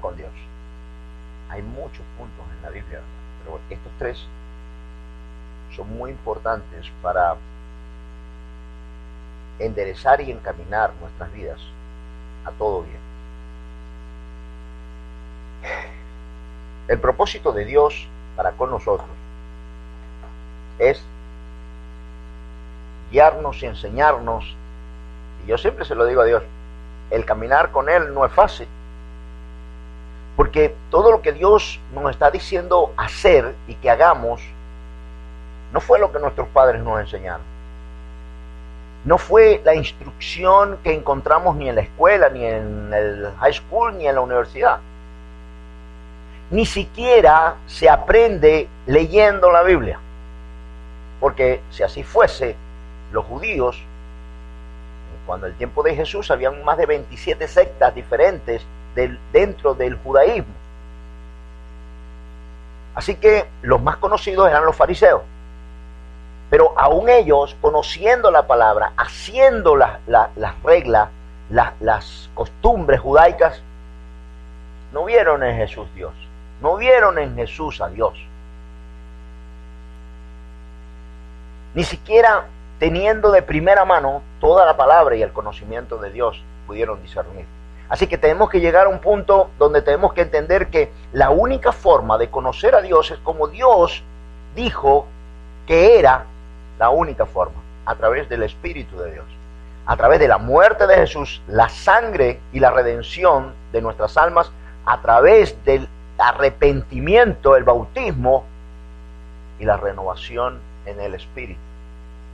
con Dios. Hay muchos puntos en la Biblia, pero estos tres son muy importantes para enderezar y encaminar nuestras vidas a todo bien. El propósito de Dios para con nosotros es guiarnos y enseñarnos, y yo siempre se lo digo a Dios, el caminar con Él no es fácil, porque todo lo que Dios nos está diciendo hacer y que hagamos, no fue lo que nuestros padres nos enseñaron. No fue la instrucción que encontramos ni en la escuela, ni en el high school, ni en la universidad. Ni siquiera se aprende leyendo la Biblia. Porque si así fuese, los judíos, cuando el tiempo de Jesús, habían más de 27 sectas diferentes dentro del judaísmo. Así que los más conocidos eran los fariseos. Pero aún ellos, conociendo la palabra, haciendo las, reglas, las costumbres judaicas, no vieron en Jesús Dios. No vieron en Jesús a Dios. Ni siquiera teniendo de primera mano toda la palabra y el conocimiento de Dios pudieron discernir. Así que tenemos que llegar a un punto donde tenemos que entender que la única forma de conocer a Dios es como Dios dijo que era la única forma, a través del Espíritu de Dios, a través de la muerte de Jesús, la sangre y la redención de nuestras almas, a través del arrepentimiento, el bautismo y la renovación en el Espíritu,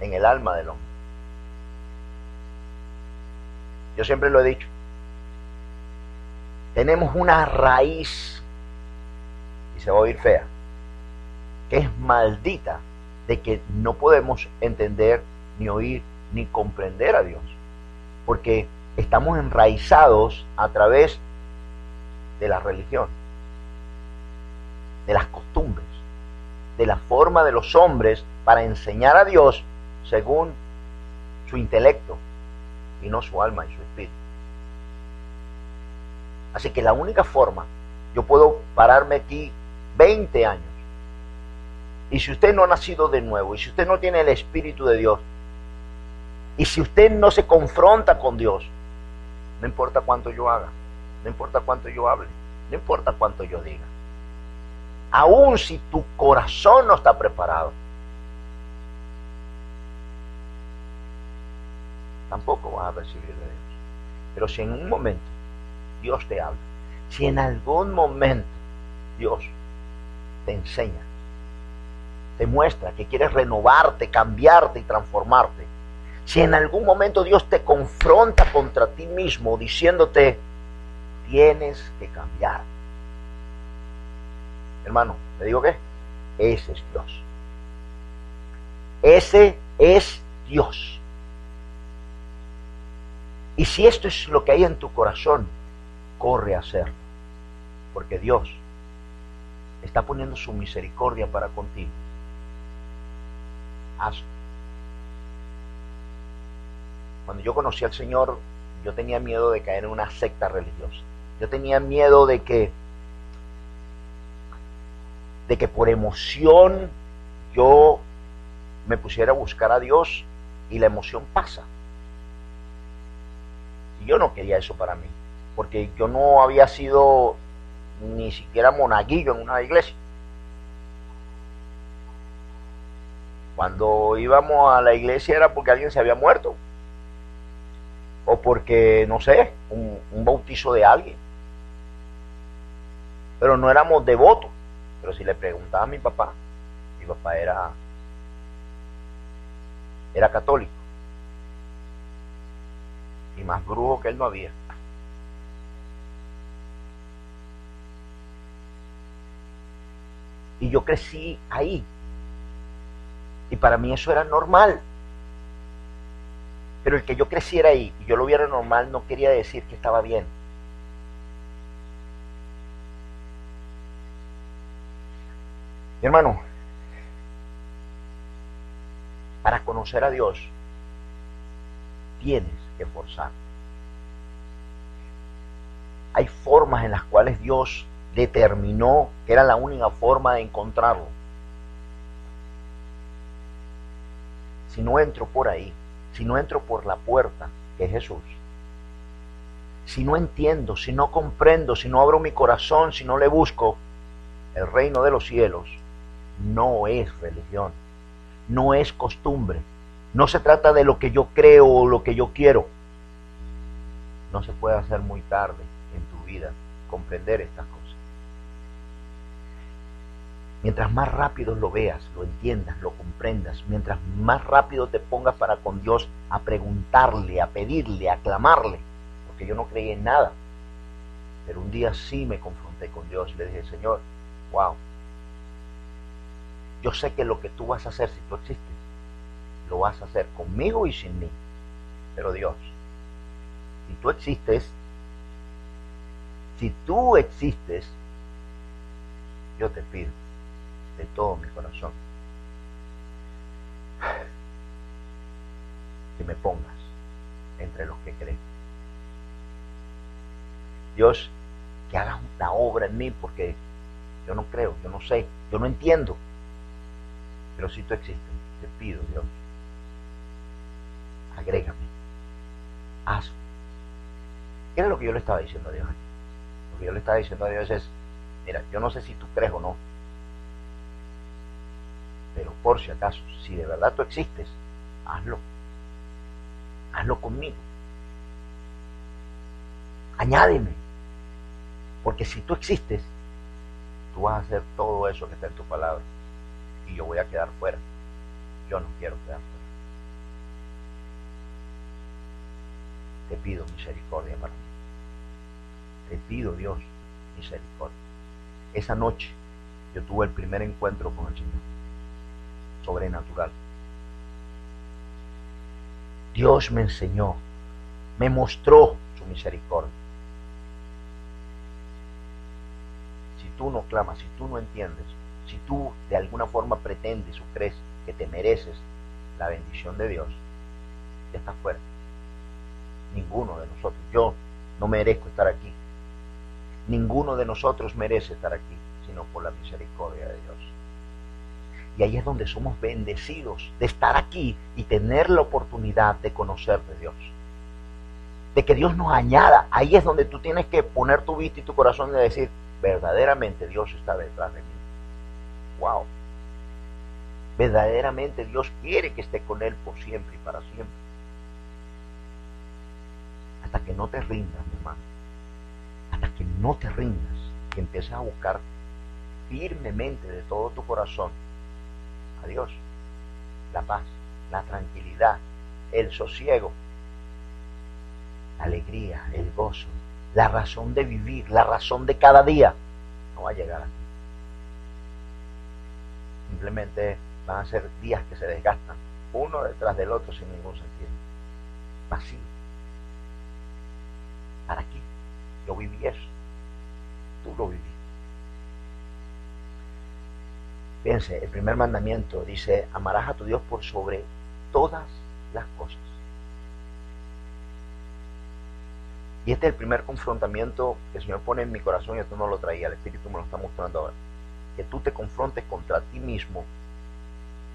en el alma del hombre. Yo siempre lo he dicho, tenemos una raíz, y se va a oír fea, que es maldita, de que no podemos entender, ni oír, ni comprender a Dios. Porque estamos enraizados a través de la religión, de las costumbres, de la forma de los hombres para enseñar a Dios según su intelecto y no su alma y su espíritu. Así que la única forma, yo puedo pararme aquí 20 años. Y si usted no ha nacido de nuevo, y si usted no tiene el Espíritu de Dios, y si usted no se confronta con Dios, no importa cuánto yo haga, no importa cuánto yo hable, no importa cuánto yo diga. Aun si tu corazón no está preparado, tampoco vas a recibir de Dios. Pero si en un momento Dios te habla, si en algún momento Dios te enseña, te muestra que quieres renovarte, cambiarte y transformarte, si en algún momento Dios te confronta contra ti mismo diciéndote, tienes que cambiar. Hermano, ¿te digo qué? Ese es Dios. Ese es Dios. Y si esto es lo que hay en tu corazón, corre a hacerlo. Porque Dios está poniendo su misericordia para contigo. Hazlo. Cuando yo conocí al Señor, yo tenía miedo de caer en una secta religiosa. Yo tenía miedo de que de que por emoción yo me pusiera a buscar a Dios y la emoción pasa. Y yo no quería eso para mí porque yo no había sido ni siquiera monaguillo en una iglesia. Cuando íbamos a la iglesia era porque alguien se había muerto. O porque, no sé, un, bautizo de alguien. Pero no éramos devotos. Pero si le preguntaba a mi papá, mi papá era, era católico. Y más brujo que él no había. Y yo crecí ahí. Y para mí eso era normal. Pero el que yo creciera ahí y yo lo viera normal no quería decir que estaba bien. Hermano, para conocer a Dios tienes que forzar. hay formas en las cuales Dios determinó que era la única forma de encontrarlo. Si no entro por ahí, si no entro por la puerta, que es Jesús, si no entiendo, si no comprendo, si no abro mi corazón, si no le busco, el reino de los cielos no es religión, no es costumbre, no se trata de lo que yo creo o lo que yo quiero. No se puede hacer muy tarde en tu vida comprender estas cosas. Mientras más rápido lo veas, lo entiendas, lo comprendas, mientras más rápido te pongas para con Dios a preguntarle, a pedirle, a clamarle, porque yo no creí en nada. Pero un día sí me confronté con Dios y le dije, Señor, wow, yo sé que lo que tú vas a hacer si tú existes, lo vas a hacer conmigo y sin mí. Pero Dios, si tú existes, si tú existes, yo te pido de todo mi corazón que me pongas entre los que creen. Dios, que hagas una obra en mí porque yo no creo, yo no sé, yo no entiendo. Pero si tú existes, te pido, Dios, agrégame, hazlo. ¿Qué era lo que yo le estaba diciendo a Dios? Lo que yo le estaba diciendo a Dios es, mira, yo no sé si tú crees o no, pero por si acaso, si de verdad tú existes, hazlo. Hazlo conmigo. Añádeme. Porque si tú existes, tú vas a hacer todo eso que está en tu palabra. Y yo voy a quedar fuera. Yo no quiero quedar fuera. Te pido misericordia para mí. Te pido, Dios, misericordia. Esa noche yo tuve el primer encuentro con el Señor. Sobrenatural. Dios me enseñó, me mostró su misericordia. Si tú no clamas, si tú no entiendes, si tú de alguna forma pretendes o crees que te mereces la bendición de Dios, ya estás fuera ninguno de nosotros. Yo no merezco estar aquí. Ninguno de nosotros merece estar aquí, sino por la misericordia de Dios. Y ahí es donde somos bendecidos de estar aquí y tener la oportunidad de conocer de Dios. De que Dios nos añada. Ahí es donde tú tienes que poner tu vista y tu corazón y decir, verdaderamente Dios está detrás de mí. Wow. Verdaderamente Dios quiere que esté con Él por siempre y para siempre hasta que no te rindas, mi hermano. Hasta que no te rindas, que empieces a buscar firmemente de todo tu corazón a Dios. La paz, la tranquilidad, el sosiego, la alegría, el gozo, la razón de vivir, la razón de cada día, no va a llegar a. Simplemente van a ser días que se desgastan, uno detrás del otro sin ningún sentido. Vacío aquí. Yo viví eso. Tú lo viviste. Fíjense, el primer mandamiento dice, amarás a tu Dios por sobre todas las cosas. Y este es el primer confrontamiento que el Señor pone en mi corazón y esto no lo traía, el Espíritu me lo está mostrando ahora. Que tú te confrontes contra ti mismo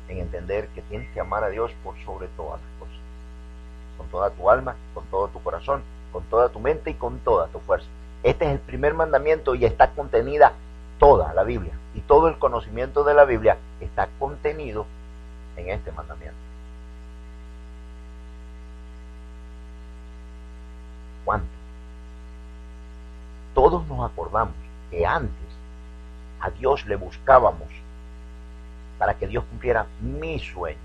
en entender que tienes que amar a Dios por sobre todas las cosas. Con toda tu alma, con todo tu corazón con toda tu mente y con toda tu fuerza. Este es el primer mandamiento y está contenida toda la Biblia. Y todo el conocimiento de la Biblia está contenido en este mandamiento. ¿Cuánto? Todos nos acordamos que antes a Dios le buscábamos para que Dios cumpliera mi sueño.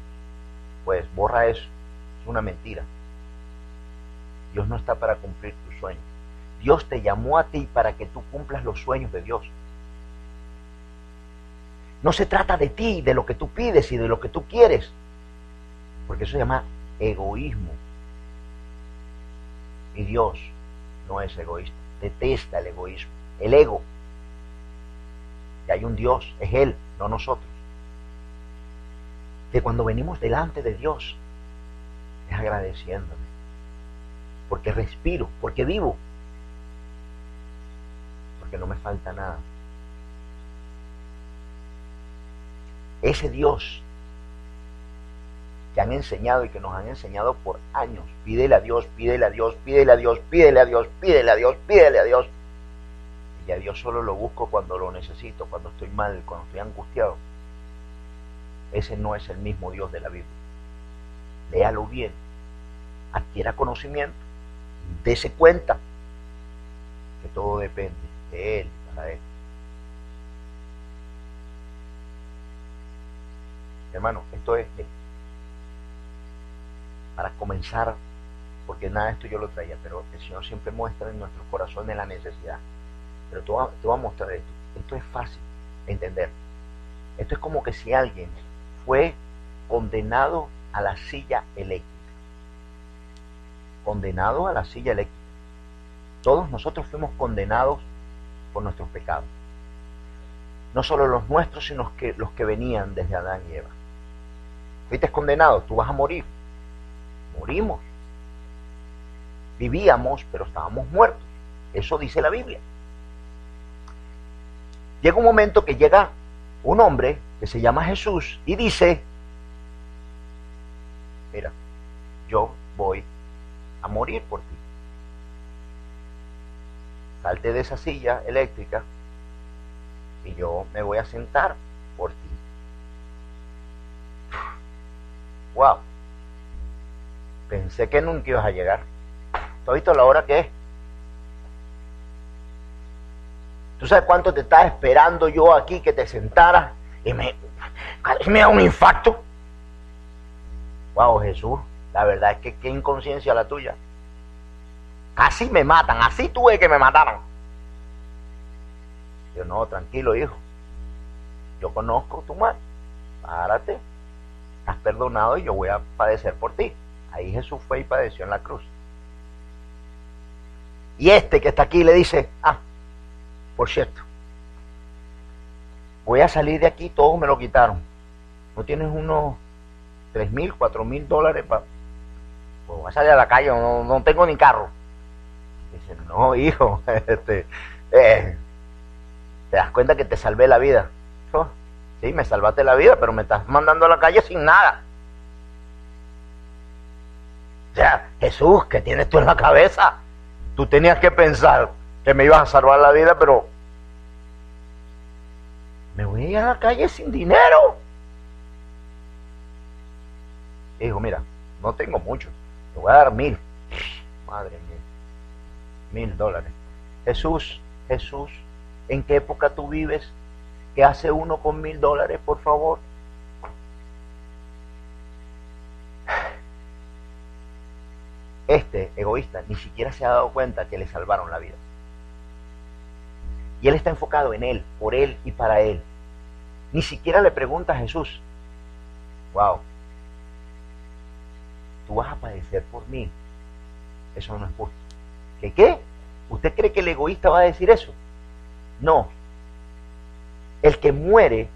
Pues borra eso, es una mentira. Dios no está para cumplir tus sueños. Dios te llamó a ti para que tú cumplas los sueños de Dios. No se trata de ti, de lo que tú pides y de lo que tú quieres. Porque eso se llama egoísmo. Y Dios no es egoísta. Detesta el egoísmo. El ego. Y hay un Dios, es Él, no nosotros. Que cuando venimos delante de Dios, es agradeciéndole porque respiro, porque vivo. porque no me falta nada. Ese Dios que han enseñado y que nos han enseñado por años, pídele a Dios, pídele a Dios, pídele a Dios, pídele a Dios, pídele a Dios, pídele a Dios. Y a Dios solo lo busco cuando lo necesito, cuando estoy mal, cuando estoy angustiado. Ese no es el mismo Dios de la Biblia. Léalo bien, adquiera conocimiento, dése cuenta que todo depende de Él para Él. Hermano, esto es para comenzar, porque nada de esto yo lo traía, pero el Señor siempre muestra en nuestros corazones la necesidad. Pero te voy, a, mostrar esto. Esto es fácil de entender. Esto es como que si alguien fue condenado a la silla eléctrica. Condenado a la silla eléctrica. Todos nosotros fuimos condenados por nuestros pecados. No solo los nuestros, sino que, los que venían desde Adán y Eva. Fuiste condenado, tú vas a morir. Morimos. Vivíamos, pero estábamos muertos. Eso dice la Biblia. Llega un momento que llega un hombre que se llama Jesús y dice, mira, yo voy a morir por ti. Salte de esa silla eléctrica y yo me voy a sentar por ti. Wow. Pensé que nunca ibas a llegar. ¿Tú has visto la hora que es? ¿Tú sabes cuánto te estaba esperando yo aquí que te sentaras y me, me da un infarto? Wow, Jesús, la verdad es que qué inconsciencia la tuya. Casi me matan, así tuve que me mataran. Yo no, tranquilo, hijo. Yo conozco tu mal. Párate. Has perdonado y yo voy a padecer por ti. Ahí Jesús fue y padeció en la cruz. Y este que está aquí le dice, ah, por cierto, voy a salir de aquí, todos me lo quitaron. ¿No tienes unos tres mil, cuatro mil dólares para... Pues voy a salir a la calle, no, tengo ni carro. Dice, no, hijo, este, eh, te das cuenta que te salvé la vida. Sí, me salvaste la vida, pero me estás mandando a la calle sin nada. O sea, Jesús, ¿qué tienes tú en la cabeza? Tú tenías que pensar que me ibas a salvar la vida, pero me voy a ir a la calle sin dinero. dijo, mira, no tengo mucho, te voy a dar mil. Madre mía, mil dólares. Jesús, Jesús, ¿en qué época tú vives? ¿Qué hace uno con mil dólares, por favor? Este egoísta ni siquiera se ha dado cuenta que le salvaron la vida. Y él está enfocado en él, por él y para él. Ni siquiera le pregunta a Jesús, wow, tú vas a padecer por mí. Eso no es justo. ¿Qué qué? ¿Usted cree que el egoísta va a decir eso? No. El que muere,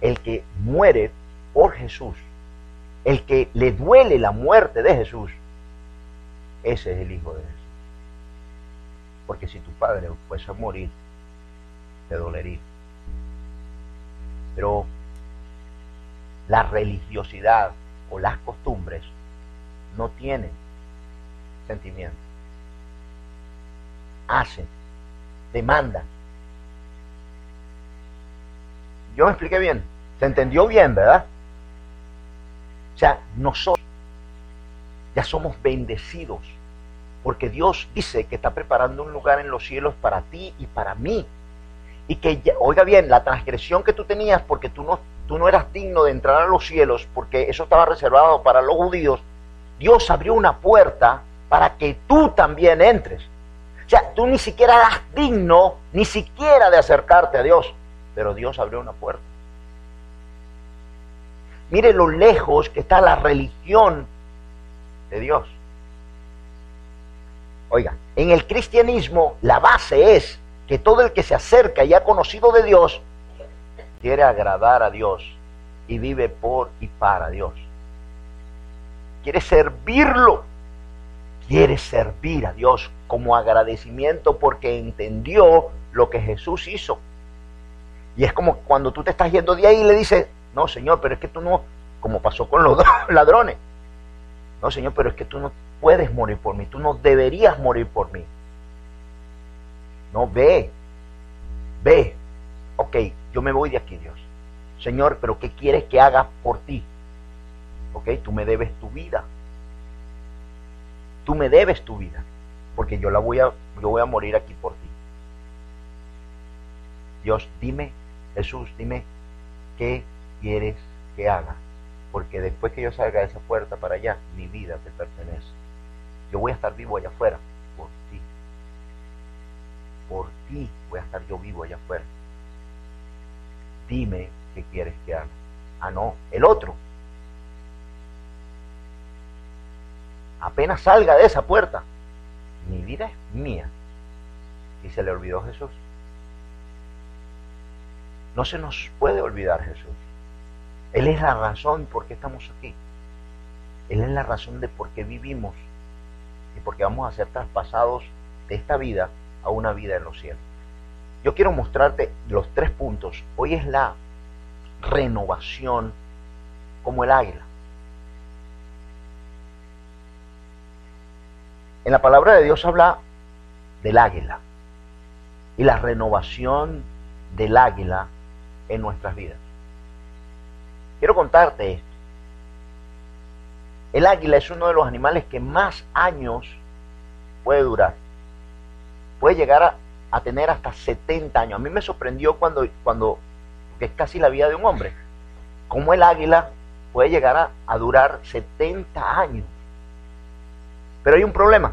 el que muere por Jesús, el que le duele la muerte de Jesús, ese es el Hijo de Jesús. Porque si tu padre fuese a morir, te dolería. Pero la religiosidad o las costumbres no tienen sentimiento. Hacen, demandan. Yo me expliqué bien. ¿Se entendió bien, verdad? O sea, nosotros ya somos bendecidos porque Dios dice que está preparando un lugar en los cielos para ti y para mí. Y que, oiga bien, la transgresión que tú tenías porque tú no, tú no eras digno de entrar a los cielos, porque eso estaba reservado para los judíos, Dios abrió una puerta para que tú también entres. O sea, tú ni siquiera eras digno, ni siquiera de acercarte a Dios, pero Dios abrió una puerta. Mire lo lejos que está la religión de Dios. Oiga, en el cristianismo la base es que todo el que se acerca y ha conocido de Dios quiere agradar a Dios y vive por y para Dios. Quiere servirlo, quiere servir a Dios como agradecimiento porque entendió lo que Jesús hizo. Y es como cuando tú te estás yendo de ahí y le dices, no, Señor, pero es que tú no, como pasó con los ladrones, no, Señor, pero es que tú no puedes morir por mí, tú no deberías morir por mí. No, ve, ve, ok, yo me voy de aquí, Dios. Señor, pero ¿qué quieres que haga por ti? Ok, tú me debes tu vida. Tú me debes tu vida, porque yo la voy a, yo voy a morir aquí por ti. Dios, dime, Jesús, dime qué quieres que haga, porque después que yo salga de esa puerta para allá, mi vida te pertenece. Yo voy a estar vivo allá afuera por ti. Por ti voy a estar yo vivo allá afuera. Dime qué quieres que haga. Ah, no, el otro apenas salga de esa puerta, mi vida es mía. Y se le olvidó Jesús. No se nos puede olvidar Jesús. Él es la razón por qué estamos aquí. Él es la razón de por qué vivimos y por qué vamos a ser traspasados de esta vida a una vida en los cielos. Yo quiero mostrarte los tres puntos. Hoy es la renovación como el águila. En la palabra de Dios habla del águila y la renovación del águila en nuestras vidas. Quiero contarte esto. El águila es uno de los animales que más años puede durar. Puede llegar a, tener hasta 70 años. A mí me sorprendió cuando, cuando, que es casi la vida de un hombre, cómo el águila puede llegar a, a durar 70 años. Pero hay un problema.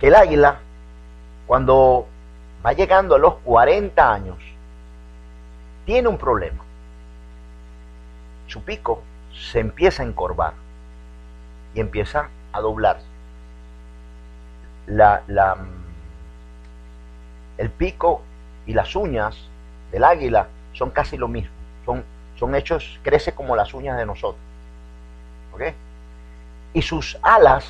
Que el águila, cuando va llegando a los 40 años, tiene un problema. Su pico se empieza a encorvar y empieza a doblarse. La, la, el pico y las uñas del águila son casi lo mismo. Son, son hechos, crece como las uñas de nosotros. ¿Ok? y sus alas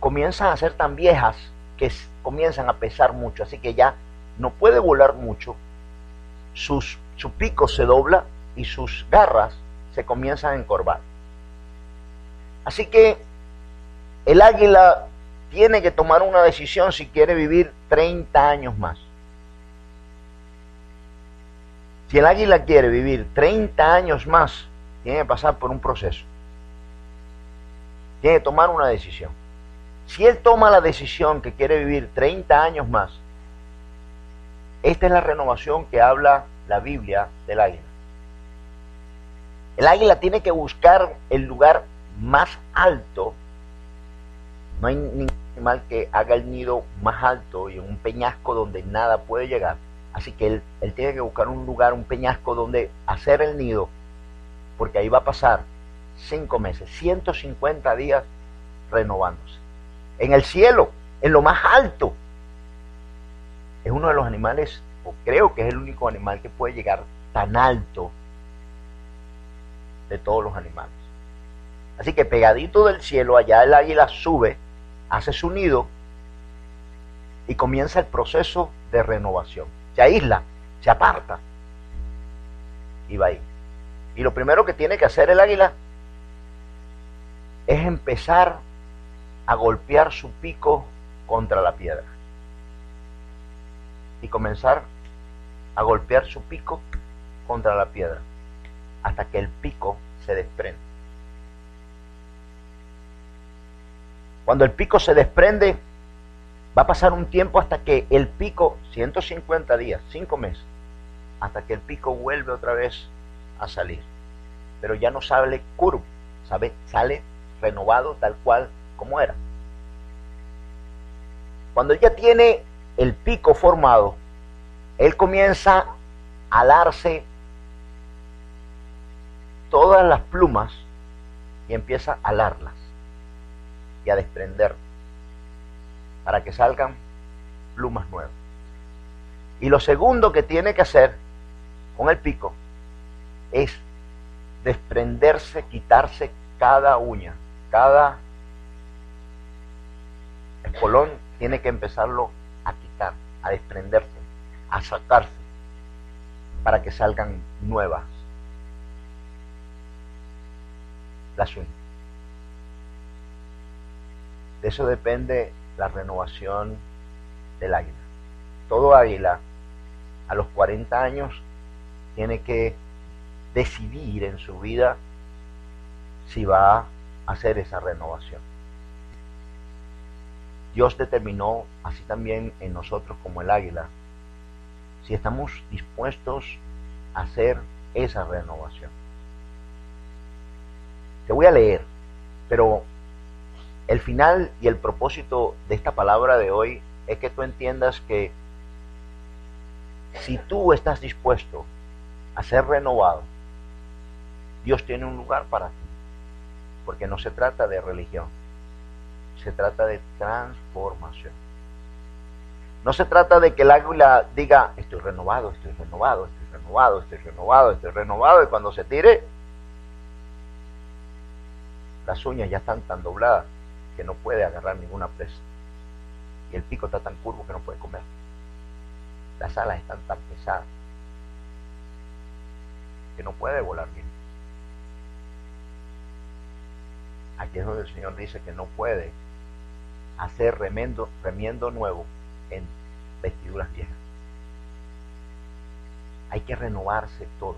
comienzan a ser tan viejas que comienzan a pesar mucho, así que ya no puede volar mucho, sus, su pico se dobla y sus garras se comienzan a encorvar. Así que el águila tiene que tomar una decisión si quiere vivir 30 años más. Si el águila quiere vivir 30 años más, tiene que pasar por un proceso tiene que tomar una decisión. Si él toma la decisión que quiere vivir 30 años más, esta es la renovación que habla la Biblia del águila. El águila tiene que buscar el lugar más alto. No hay ningún animal que haga el nido más alto y en un peñasco donde nada puede llegar. Así que él, él tiene que buscar un lugar, un peñasco donde hacer el nido, porque ahí va a pasar cinco meses, 150 días renovándose. En el cielo, en lo más alto, es uno de los animales, creo que es el único animal que puede llegar tan alto de todos los animales. Así que pegadito del cielo, allá el águila sube, hace su nido y comienza el proceso de renovación. Se aísla, se aparta y va ahí. Y lo primero que tiene que hacer el águila es empezar a golpear su pico contra la piedra. Y comenzar a golpear su pico contra la piedra hasta que el pico se desprende. Cuando el pico se desprende, va a pasar un tiempo hasta que el pico, 150 días, 5 meses, hasta que el pico vuelve otra vez a salir. Pero ya no sale curvo, sabe, sale renovado tal cual como era. Cuando ya tiene el pico formado, él comienza a alarse todas las plumas y empieza a alarlas y a desprender para que salgan plumas nuevas. Y lo segundo que tiene que hacer con el pico es desprenderse, quitarse cada uña cada espolón tiene que empezarlo a desprenderse. a sacarse para que salgan nuevas las uñas. De eso depende la renovación del águila. Todo águila a los 40 años tiene que decidir en su vida si va a hacer esa renovación. Dios determinó así también en nosotros como el águila, si estamos dispuestos a hacer esa renovación. Te voy a leer, pero el final y el propósito de esta palabra de hoy es que tú entiendas que si tú estás dispuesto a ser renovado, Dios tiene un lugar para ti. Porque no se trata de religión, se trata de transformación. No se trata de que el águila diga, estoy renovado, estoy renovado, estoy renovado, estoy renovado, estoy renovado, y cuando se tire, las uñas ya están tan dobladas que no puede agarrar ninguna presa. Y el pico está tan curvo que no puede comer. Las alas están tan pesadas que no puede volar bien. Aquí es donde el Señor dice que no puede hacer remiendo, remiendo nuevo en vestiduras viejas. Hay que renovarse todo.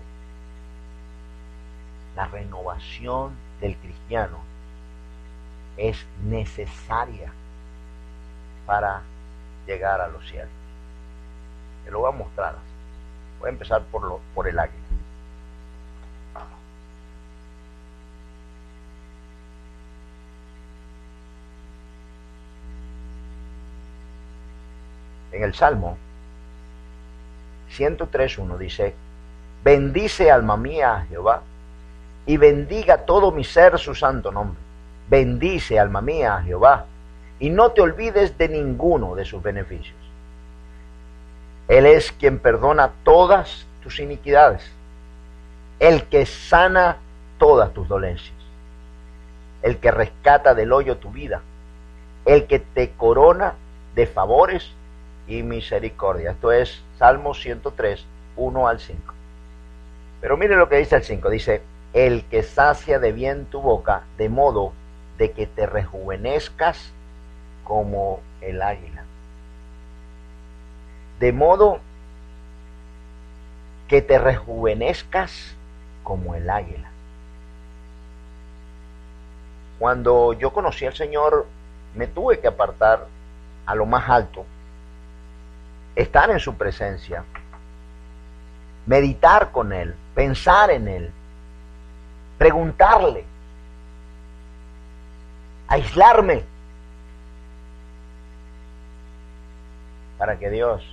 La renovación del cristiano es necesaria para llegar a los cielos. Te lo voy a mostrar. Voy a empezar por, lo, por el águila. En el Salmo 103.1 dice, bendice alma mía a Jehová y bendiga todo mi ser su santo nombre. Bendice alma mía a Jehová y no te olvides de ninguno de sus beneficios. Él es quien perdona todas tus iniquidades, el que sana todas tus dolencias, el que rescata del hoyo tu vida, el que te corona de favores y misericordia. Esto es Salmo 103, 1 al 5. Pero mire lo que dice el 5. Dice, el que sacia de bien tu boca, de modo de que te rejuvenezcas como el águila. De modo que te rejuvenezcas como el águila. Cuando yo conocí al Señor, me tuve que apartar a lo más alto estar en su presencia, meditar con Él, pensar en Él, preguntarle, aislarme, para que Dios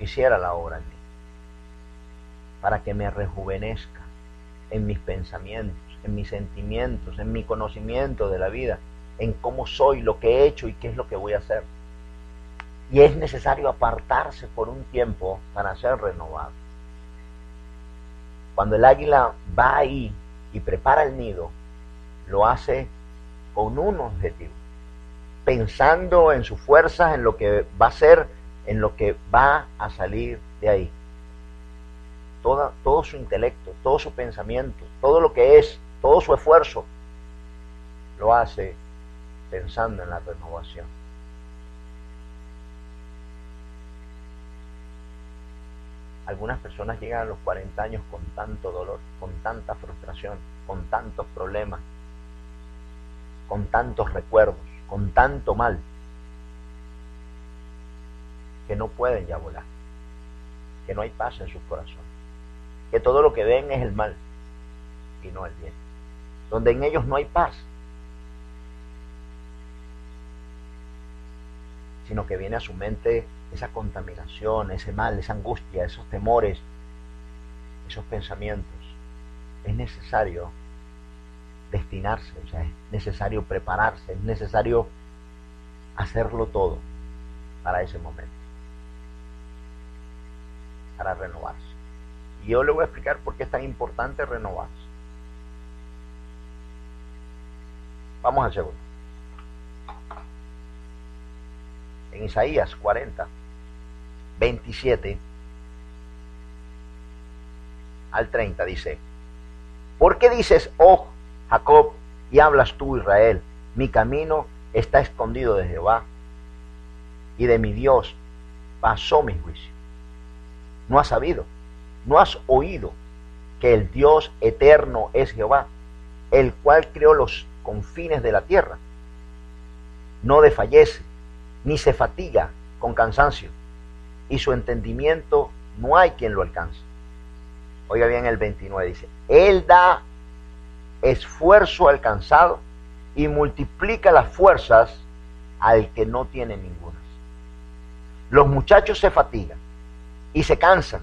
hiciera la obra en mí, para que me rejuvenezca en mis pensamientos, en mis sentimientos, en mi conocimiento de la vida, en cómo soy, lo que he hecho y qué es lo que voy a hacer y es necesario apartarse por un tiempo para ser renovado. Cuando el águila va ahí y prepara el nido, lo hace con un objetivo, pensando en sus fuerzas, en lo que va a ser, en lo que va a salir de ahí. todo su intelecto, todo su pensamiento, todo lo que es, todo su esfuerzo, lo hace pensando en la renovación. Algunas personas llegan a los 40 años con tanto dolor, con tanta frustración, con tantos problemas, con tantos recuerdos, con tanto mal, que no pueden ya volar, que no hay paz en sus corazones, que todo lo que ven es el mal y no el bien, donde en ellos no hay paz, sino que viene a su mente esa contaminación, ese mal, esa angustia, esos temores, esos pensamientos. Es necesario destinarse, o sea, es necesario prepararse, es necesario hacerlo todo para ese momento, para renovarse. Y yo le voy a explicar por qué es tan importante renovarse. Vamos al segundo. En Isaías 40, 27 al 30 dice, ¿por qué dices, oh Jacob, y hablas tú Israel? Mi camino está escondido de Jehová y de mi Dios pasó mi juicio. No has sabido, no has oído que el Dios eterno es Jehová, el cual creó los confines de la tierra. No desfallece, ni se fatiga con cansancio, y su entendimiento no hay quien lo alcance. Oiga bien el 29, dice, Él da esfuerzo alcanzado y multiplica las fuerzas al que no tiene ninguna. Los muchachos se fatigan y se cansan,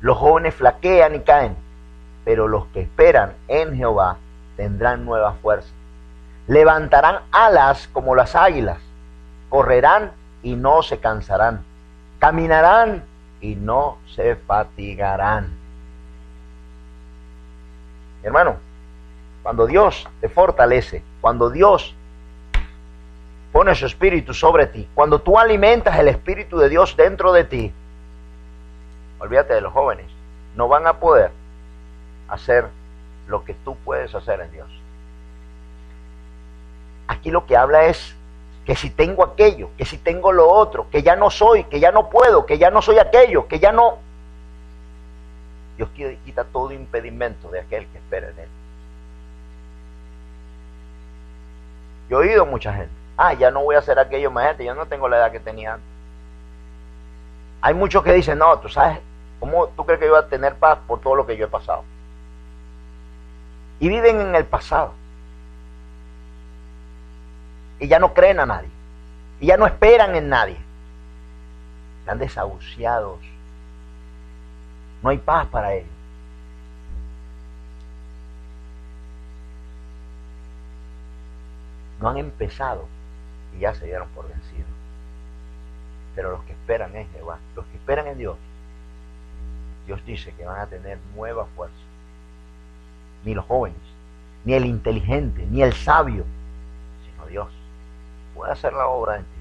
los jóvenes flaquean y caen, pero los que esperan en Jehová tendrán nueva fuerza. Levantarán alas como las águilas, correrán y no se cansarán, caminarán y no se fatigarán. Hermano, cuando Dios te fortalece, cuando Dios pone su espíritu sobre ti, cuando tú alimentas el espíritu de Dios dentro de ti, olvídate de los jóvenes, no van a poder hacer lo que tú puedes hacer en Dios. Aquí lo que habla es que si tengo aquello, que si tengo lo otro, que ya no soy, que ya no puedo, que ya no soy aquello, que ya no... Dios quita todo impedimento de aquel que espera en Él. Yo he oído mucha gente ah, ya no voy a hacer aquello, gente, yo no tengo la edad que tenía antes. Hay muchos que dicen, no, tú sabes, ¿cómo tú crees que yo voy a tener paz por todo lo que yo he pasado? Y viven en el pasado. Y ya no creen a nadie. Y ya no esperan en nadie. Están desahuciados. No hay paz para ellos. No han empezado y ya se dieron por vencidos. Pero los que esperan en Jehová, los que esperan en Dios, Dios dice que van a tener nueva fuerza. Ni los jóvenes, ni el inteligente, ni el sabio, sino Dios puede hacer la obra en ti.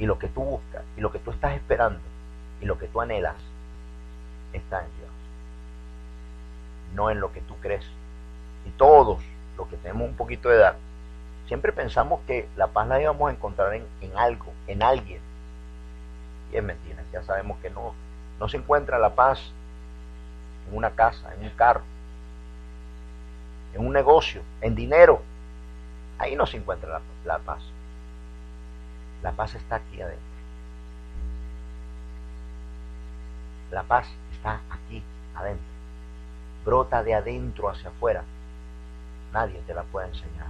Y lo que tú buscas, y lo que tú estás esperando, y lo que tú anhelas, está en Dios. No en lo que tú crees. Y todos los que tenemos un poquito de edad, Siempre pensamos que la paz la íbamos a encontrar en, algo, en alguien. Y es mentira, ya sabemos que no, no se encuentra la paz en una casa, en un carro, en un negocio, en dinero. Ahí no se encuentra la, la paz. La paz está aquí adentro. La paz está aquí adentro. Brota de adentro hacia afuera. Nadie te la puede enseñar.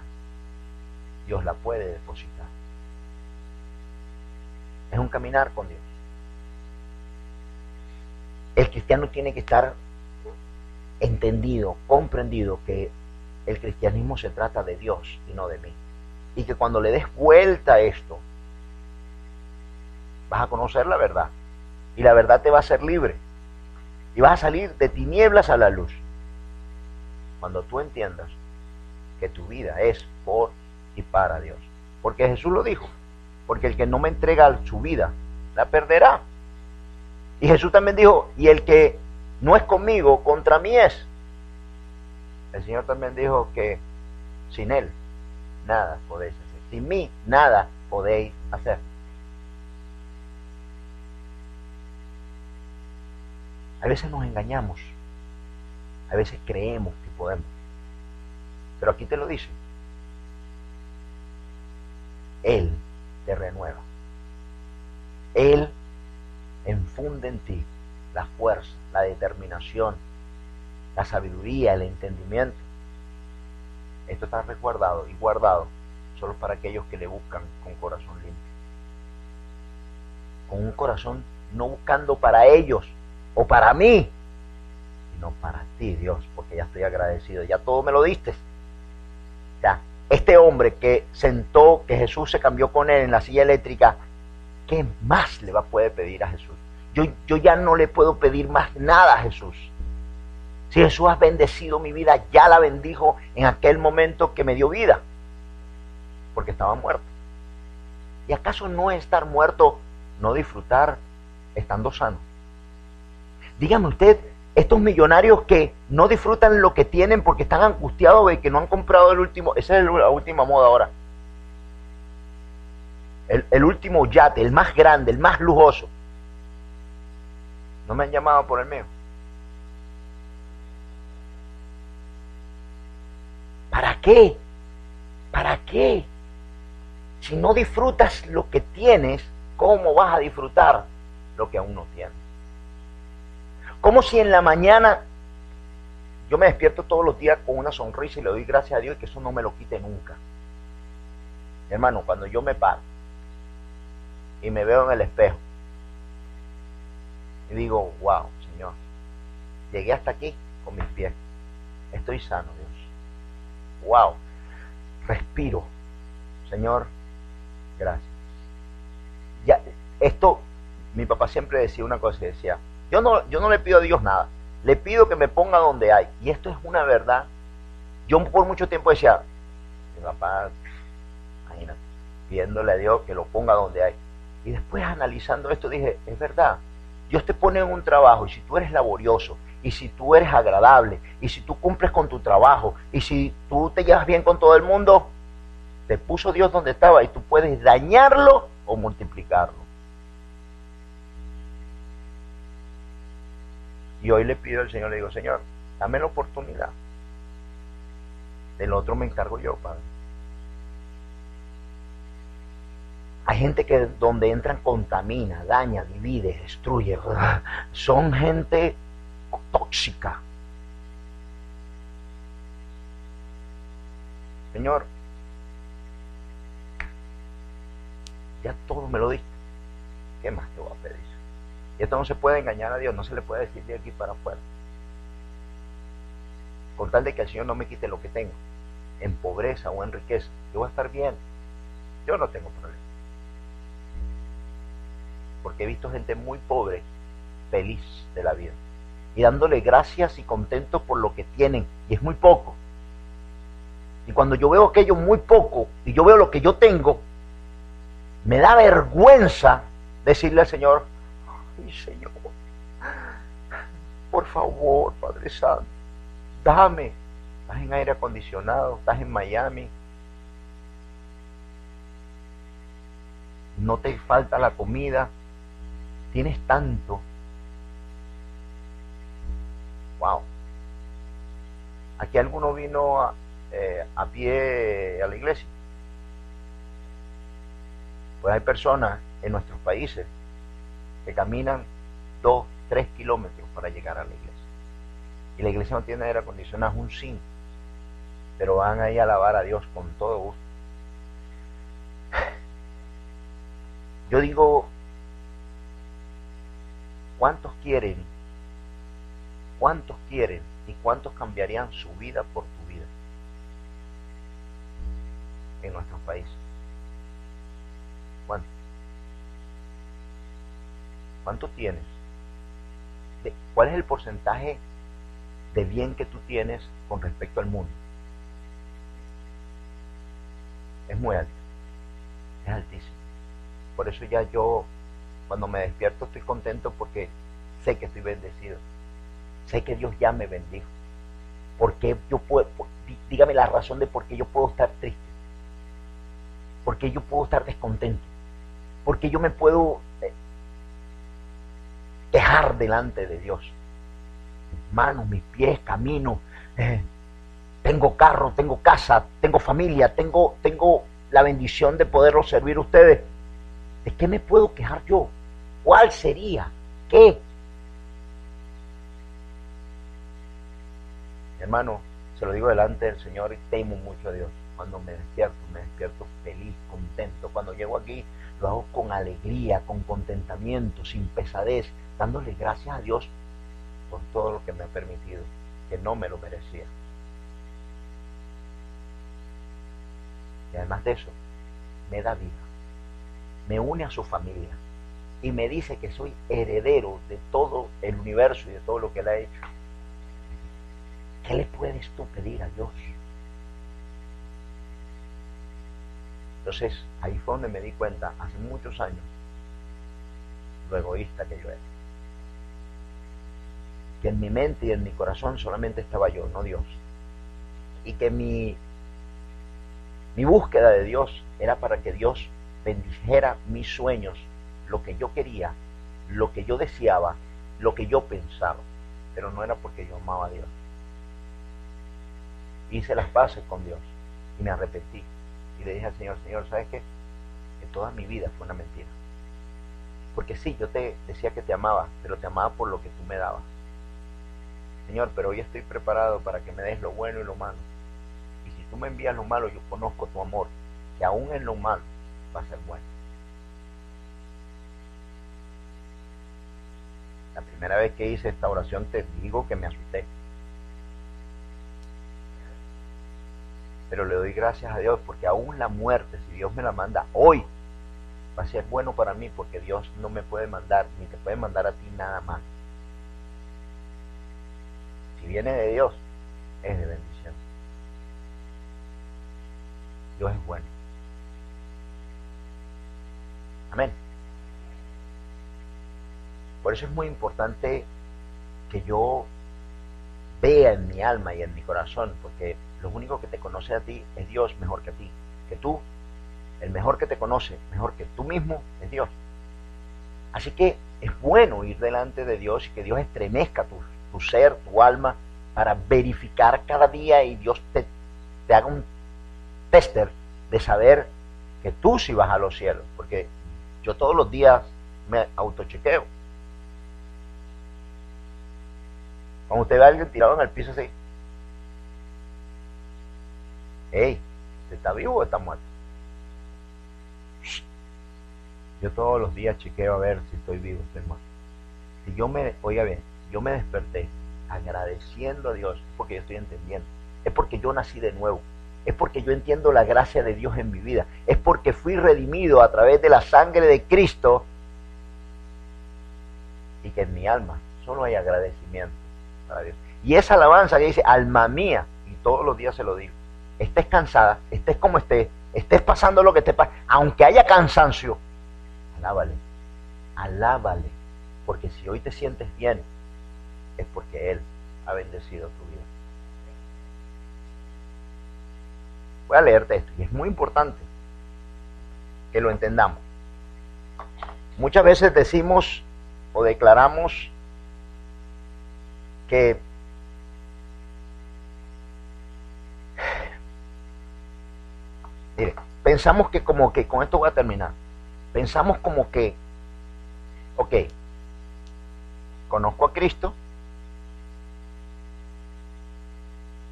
Dios la puede depositar. Es un caminar con Dios. El cristiano tiene que estar entendido, comprendido que el cristianismo se trata de Dios y no de mí. Y que cuando le des vuelta a esto, vas a conocer la verdad. Y la verdad te va a hacer libre. Y vas a salir de tinieblas a la luz. Cuando tú entiendas que tu vida es por y para Dios. Porque Jesús lo dijo, porque el que no me entrega su vida, la perderá. Y Jesús también dijo, y el que no es conmigo, contra mí es. El Señor también dijo que sin Él nada podéis hacer. Sin mí nada podéis hacer. A veces nos engañamos. A veces creemos que podemos. Pero aquí te lo dice. Él te renueva. Él enfunde en ti la fuerza, la determinación, la sabiduría, el entendimiento. Esto está resguardado y guardado solo para aquellos que le buscan con corazón limpio. Con un corazón no buscando para ellos o para mí, sino para ti, Dios, porque ya estoy agradecido, ya todo me lo diste. Ya, este hombre que sentó, que Jesús se cambió con él en la silla eléctrica, ¿qué más le va a poder pedir a Jesús? Yo, yo ya no le puedo pedir más nada a Jesús. Si Jesús ha bendecido mi vida, ya la bendijo en aquel momento que me dio vida, porque estaba muerto. ¿Y acaso no estar muerto, no disfrutar estando sano? Dígame usted, estos millonarios que no disfrutan lo que tienen porque están angustiados de que no han comprado el último, esa es la última moda ahora. El, el último yate, el más grande, el más lujoso. No me han llamado por el mío. ¿Para qué? ¿Para qué? Si no disfrutas lo que tienes, ¿cómo vas a disfrutar lo que aún no tienes? Como si en la mañana yo me despierto todos los días con una sonrisa y le doy gracias a Dios y que eso no me lo quite nunca. Hermano, cuando yo me paro y me veo en el espejo y digo, wow, Señor, llegué hasta aquí con mis pies. Estoy sano. Wow, respiro. Señor, gracias. Ya, esto, mi papá siempre decía una cosa decía, yo no, yo no le pido a Dios nada, le pido que me ponga donde hay. Y esto es una verdad. Yo por mucho tiempo decía, mi papá, imagínate, pidiéndole a Dios que lo ponga donde hay. Y después analizando esto dije, es verdad, Dios te pone en un trabajo y si tú eres laborioso, y si tú eres agradable, y si tú cumples con tu trabajo, y si tú te llevas bien con todo el mundo, te puso Dios donde estaba y tú puedes dañarlo o multiplicarlo. Y hoy le pido al Señor, le digo, Señor, dame la oportunidad. Del otro me encargo yo, Padre. Hay gente que donde entran contamina, daña, divide, destruye. Son gente tóxica. Señor, ya todo me lo diste. ¿Qué más te voy a pedir? Y esto no se puede engañar a Dios, no se le puede decir de aquí para afuera. Con tal de que el Señor no me quite lo que tengo, en pobreza o en riqueza, yo voy a estar bien. Yo no tengo problema. Porque he visto gente muy pobre, feliz de la vida. Y dándole gracias y contento por lo que tienen. Y es muy poco. Y cuando yo veo aquello muy poco y yo veo lo que yo tengo, me da vergüenza decirle al Señor, Señor, por favor, Padre Santo, dame. Estás en aire acondicionado, estás en Miami. No te falta la comida. Tienes tanto. Wow. Aquí alguno vino a, eh, a pie a la iglesia. Pues hay personas en nuestros países que caminan dos, tres kilómetros para llegar a la iglesia. Y la iglesia no tiene aire acondicionado, un sin. Pero van ahí a alabar a Dios con todo gusto. Yo digo, ¿cuántos quieren? ¿Cuántos quieren y cuántos cambiarían su vida por tu vida en nuestros países? ¿Cuántos? ¿Cuánto tienes? ¿Cuál es el porcentaje de bien que tú tienes con respecto al mundo? Es muy alto. Es altísimo. Por eso ya yo, cuando me despierto, estoy contento porque sé que estoy bendecido. Sé que Dios ya me bendijo. Porque yo puedo, dígame la razón de por qué yo puedo estar triste. Por qué yo puedo estar descontento. Porque yo me puedo eh, quejar delante de Dios. Mis manos, mis pies, camino. Eh, tengo carro, tengo casa, tengo familia, tengo, tengo la bendición de poderlos servir a ustedes. ¿De qué me puedo quejar yo? ¿Cuál sería? ¿Qué? Hermano, se lo digo delante del Señor y temo mucho a Dios. Cuando me despierto, me despierto feliz, contento. Cuando llego aquí, lo hago con alegría, con contentamiento, sin pesadez, dándole gracias a Dios por todo lo que me ha permitido, que no me lo merecía. Y además de eso, me da vida, me une a su familia y me dice que soy heredero de todo el universo y de todo lo que él ha hecho. ¿Qué le puedes tú pedir a Dios? Entonces, ahí fue donde me di cuenta, hace muchos años, lo egoísta que yo era. que en mi mente y en mi corazón solamente estaba yo, no Dios. Y que mi, mi búsqueda de Dios era para que Dios bendijera mis sueños, lo que yo quería, lo que yo deseaba, lo que yo pensaba. Pero no era porque yo amaba a Dios. Hice las paces con Dios y me arrepentí. Y le dije al Señor, Señor, ¿sabes qué? Que toda mi vida fue una mentira. Porque sí, yo te decía que te amaba, pero te amaba por lo que tú me dabas. Señor, pero hoy estoy preparado para que me des lo bueno y lo malo. Y si tú me envías lo malo, yo conozco tu amor, que aún en lo malo va a ser bueno. La primera vez que hice esta oración te digo que me asusté. Pero le doy gracias a Dios porque aún la muerte, si Dios me la manda hoy, va a ser bueno para mí porque Dios no me puede mandar, ni te puede mandar a ti nada más. Si viene de Dios, es de bendición. Dios es bueno. Amén. Por eso es muy importante que yo vea en mi alma y en mi corazón, porque lo único que te conoce a ti es Dios mejor que a ti. Que tú, el mejor que te conoce, mejor que tú mismo, es Dios. Así que es bueno ir delante de Dios y que Dios estremezca tu, tu ser, tu alma, para verificar cada día y Dios te, te haga un tester de saber que tú sí vas a los cielos. Porque yo todos los días me autochequeo. Cuando usted ve a alguien tirado en el piso así, hey, ¿está vivo o está muerto? Yo todos los días chequeo a ver si estoy vivo, estoy muerto. Si yo me, oiga bien, yo me desperté agradeciendo a Dios, porque yo estoy entendiendo, es porque yo nací de nuevo, es porque yo entiendo la gracia de Dios en mi vida, es porque fui redimido a través de la sangre de Cristo y que en mi alma solo hay agradecimiento para Dios. Y esa alabanza que dice, alma mía, y todos los días se lo digo, estés cansada, estés como estés, estés pasando lo que te pasa, aunque haya cansancio, alábale, alábale, porque si hoy te sientes bien, es porque Él ha bendecido tu vida. Voy a leerte esto, y es muy importante que lo entendamos. Muchas veces decimos o declaramos que Mire, pensamos que como que, con esto voy a terminar, pensamos como que, ok, conozco a Cristo,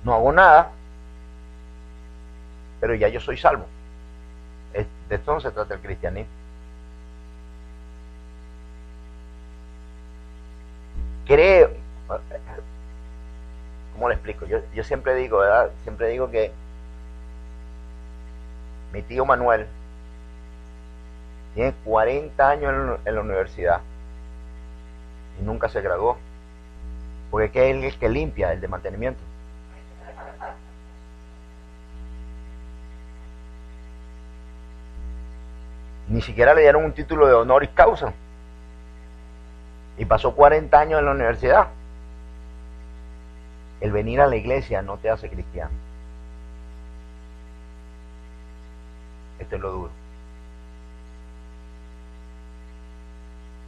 no hago nada, pero ya yo soy salvo. De esto no se trata el cristianismo. Creo, ¿cómo le explico? Yo, yo siempre digo, ¿verdad? Siempre digo que mi tío Manuel tiene 40 años en la universidad y nunca se graduó. Porque es el que limpia, el de mantenimiento. Ni siquiera le dieron un título de honoris causa. Y pasó 40 años en la universidad. El venir a la iglesia no te hace cristiano. Es lo duro.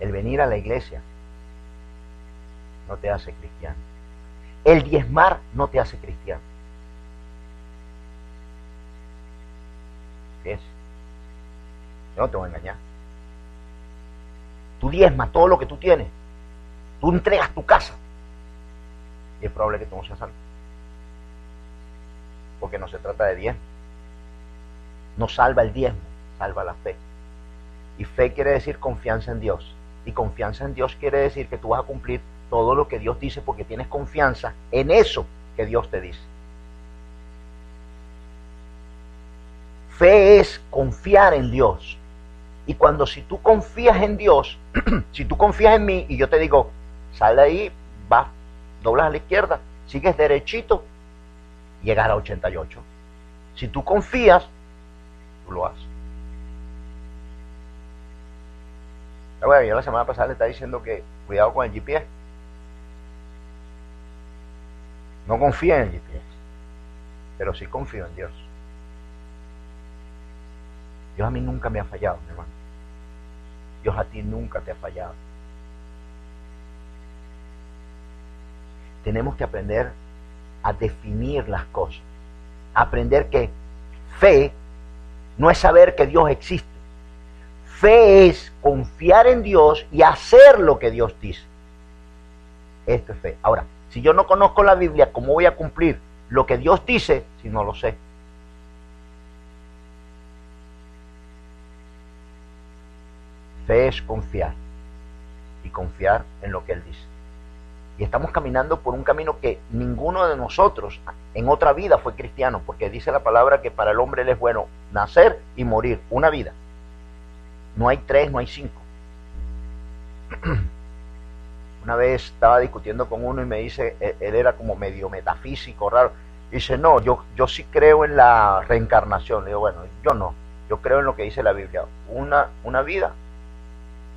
El venir a la iglesia no te hace cristiano. El diezmar no te hace cristiano. ¿Qué es? Yo no te voy a engañar. Tú diezmas todo lo que tú tienes. Tú entregas tu casa. Y es probable que tú no seas salvo. Porque no se trata de diezmo no salva el diezmo, salva la fe. Y fe quiere decir confianza en Dios. Y confianza en Dios quiere decir que tú vas a cumplir todo lo que Dios dice porque tienes confianza en eso que Dios te dice. Fe es confiar en Dios. Y cuando si tú confías en Dios, si tú confías en mí y yo te digo, sal de ahí, vas, doblas a la izquierda, sigues derechito, llegar a 88. Si tú confías, lo hace. Bueno, yo la semana pasada le estaba diciendo que cuidado con el GPS. No confío en el GPS, pero sí confío en Dios. Dios a mí nunca me ha fallado, mi hermano. Dios a ti nunca te ha fallado. Tenemos que aprender a definir las cosas. Aprender que fe no es saber que Dios existe. Fe es confiar en Dios y hacer lo que Dios dice. Esto es fe. Ahora, si yo no conozco la Biblia, ¿cómo voy a cumplir lo que Dios dice si no lo sé? Fe es confiar y confiar en lo que Él dice. Y estamos caminando por un camino que ninguno de nosotros en otra vida fue cristiano, porque dice la palabra que para el hombre Él es bueno nacer y morir, una vida. No hay tres, no hay cinco. Una vez estaba discutiendo con uno y me dice, e-, él era como medio metafísico, raro. Dice, no, yo, yo sí creo en la reencarnación. Le digo, bueno, yo no. Yo creo en lo que dice la Biblia. Una, una vida,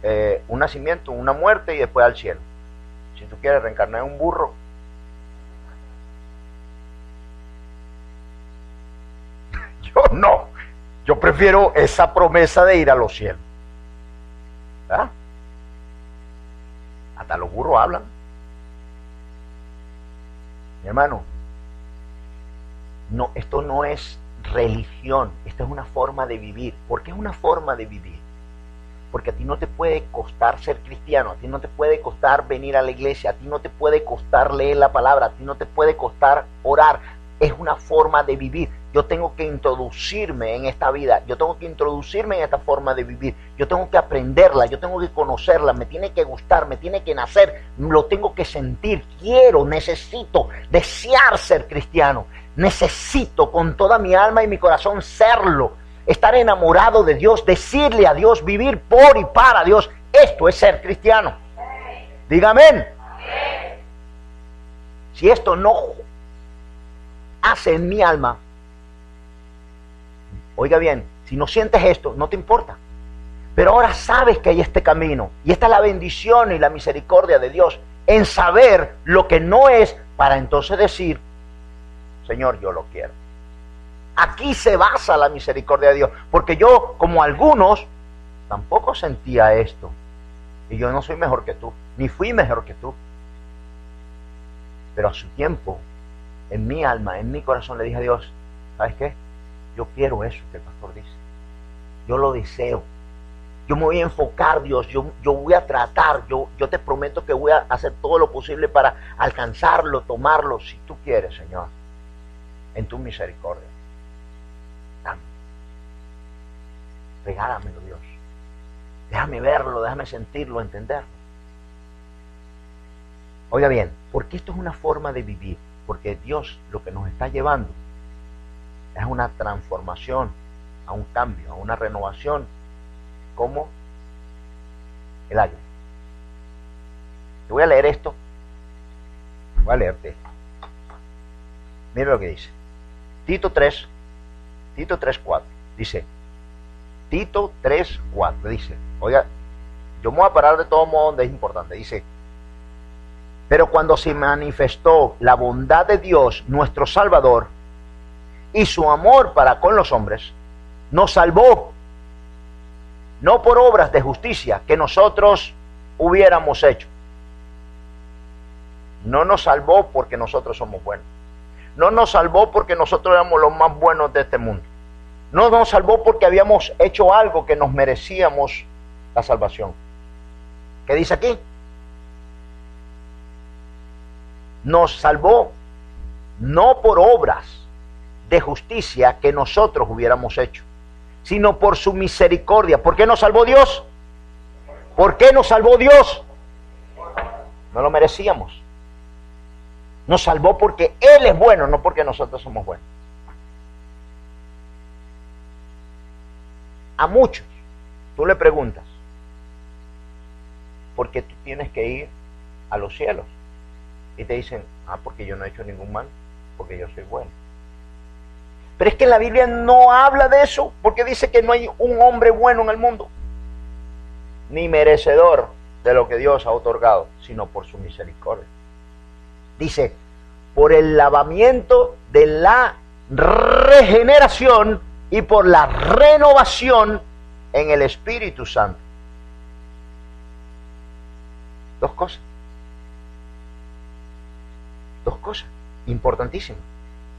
eh, un nacimiento, una muerte y después al cielo. Si tú quieres reencarnar en un burro, no. Yo prefiero esa promesa de ir a los cielos. ¿Ah? Hasta los burros hablan. Mi hermano, no, esto no es religión, esto es una forma de vivir. ¿Por qué es una forma de vivir? Porque a ti no te puede costar ser cristiano, a ti no te puede costar venir a la iglesia, a ti no te puede costar leer la palabra, a ti no te puede costar orar. Es una forma de vivir. Yo tengo que introducirme en esta vida, yo tengo que introducirme en esta forma de vivir, yo tengo que aprenderla, yo tengo que conocerla, me tiene que gustar, me tiene que nacer, lo tengo que sentir, quiero, necesito, desear ser cristiano, necesito con toda mi alma y mi corazón serlo, estar enamorado de Dios, decirle a Dios, vivir por y para Dios, esto es ser cristiano. Dígame. Si esto no hace en mi alma Oiga bien, si no sientes esto, no te importa. Pero ahora sabes que hay este camino. Y esta es la bendición y la misericordia de Dios en saber lo que no es para entonces decir, Señor, yo lo quiero. Aquí se basa la misericordia de Dios. Porque yo, como algunos, tampoco sentía esto. Y yo no soy mejor que tú, ni fui mejor que tú. Pero a su tiempo, en mi alma, en mi corazón, le dije a Dios, ¿sabes qué? Yo quiero eso que el pastor dice. Yo lo deseo. Yo me voy a enfocar, Dios. Yo, yo voy a tratar. Yo, yo te prometo que voy a hacer todo lo posible para alcanzarlo, tomarlo, si tú quieres, Señor. En tu misericordia. Dame. Regálamelo, Dios. Déjame verlo, déjame sentirlo, entenderlo. Oiga bien, porque esto es una forma de vivir, porque Dios lo que nos está llevando es una transformación, a un cambio, a una renovación, como el aire. Te voy a leer esto. Voy a leerte. Mira lo que dice. Tito 3, Tito 3, 4. Dice, Tito 3, 4. Dice, oiga, yo me voy a parar de todo modo donde es importante. Dice, pero cuando se manifestó la bondad de Dios, nuestro Salvador, y su amor para con los hombres, nos salvó, no por obras de justicia que nosotros hubiéramos hecho. No nos salvó porque nosotros somos buenos. No nos salvó porque nosotros éramos los más buenos de este mundo. No nos salvó porque habíamos hecho algo que nos merecíamos la salvación. ¿Qué dice aquí? Nos salvó no por obras de justicia que nosotros hubiéramos hecho, sino por su misericordia. ¿Por qué nos salvó Dios? ¿Por qué nos salvó Dios? No lo merecíamos. Nos salvó porque Él es bueno, no porque nosotros somos buenos. A muchos, tú le preguntas, ¿por qué tú tienes que ir a los cielos? Y te dicen, ah, porque yo no he hecho ningún mal, porque yo soy bueno. Pero es que la Biblia no habla de eso, porque dice que no hay un hombre bueno en el mundo, ni merecedor de lo que Dios ha otorgado, sino por su misericordia. Dice, por el lavamiento de la regeneración y por la renovación en el Espíritu Santo. Dos cosas. Dos cosas importantísimas.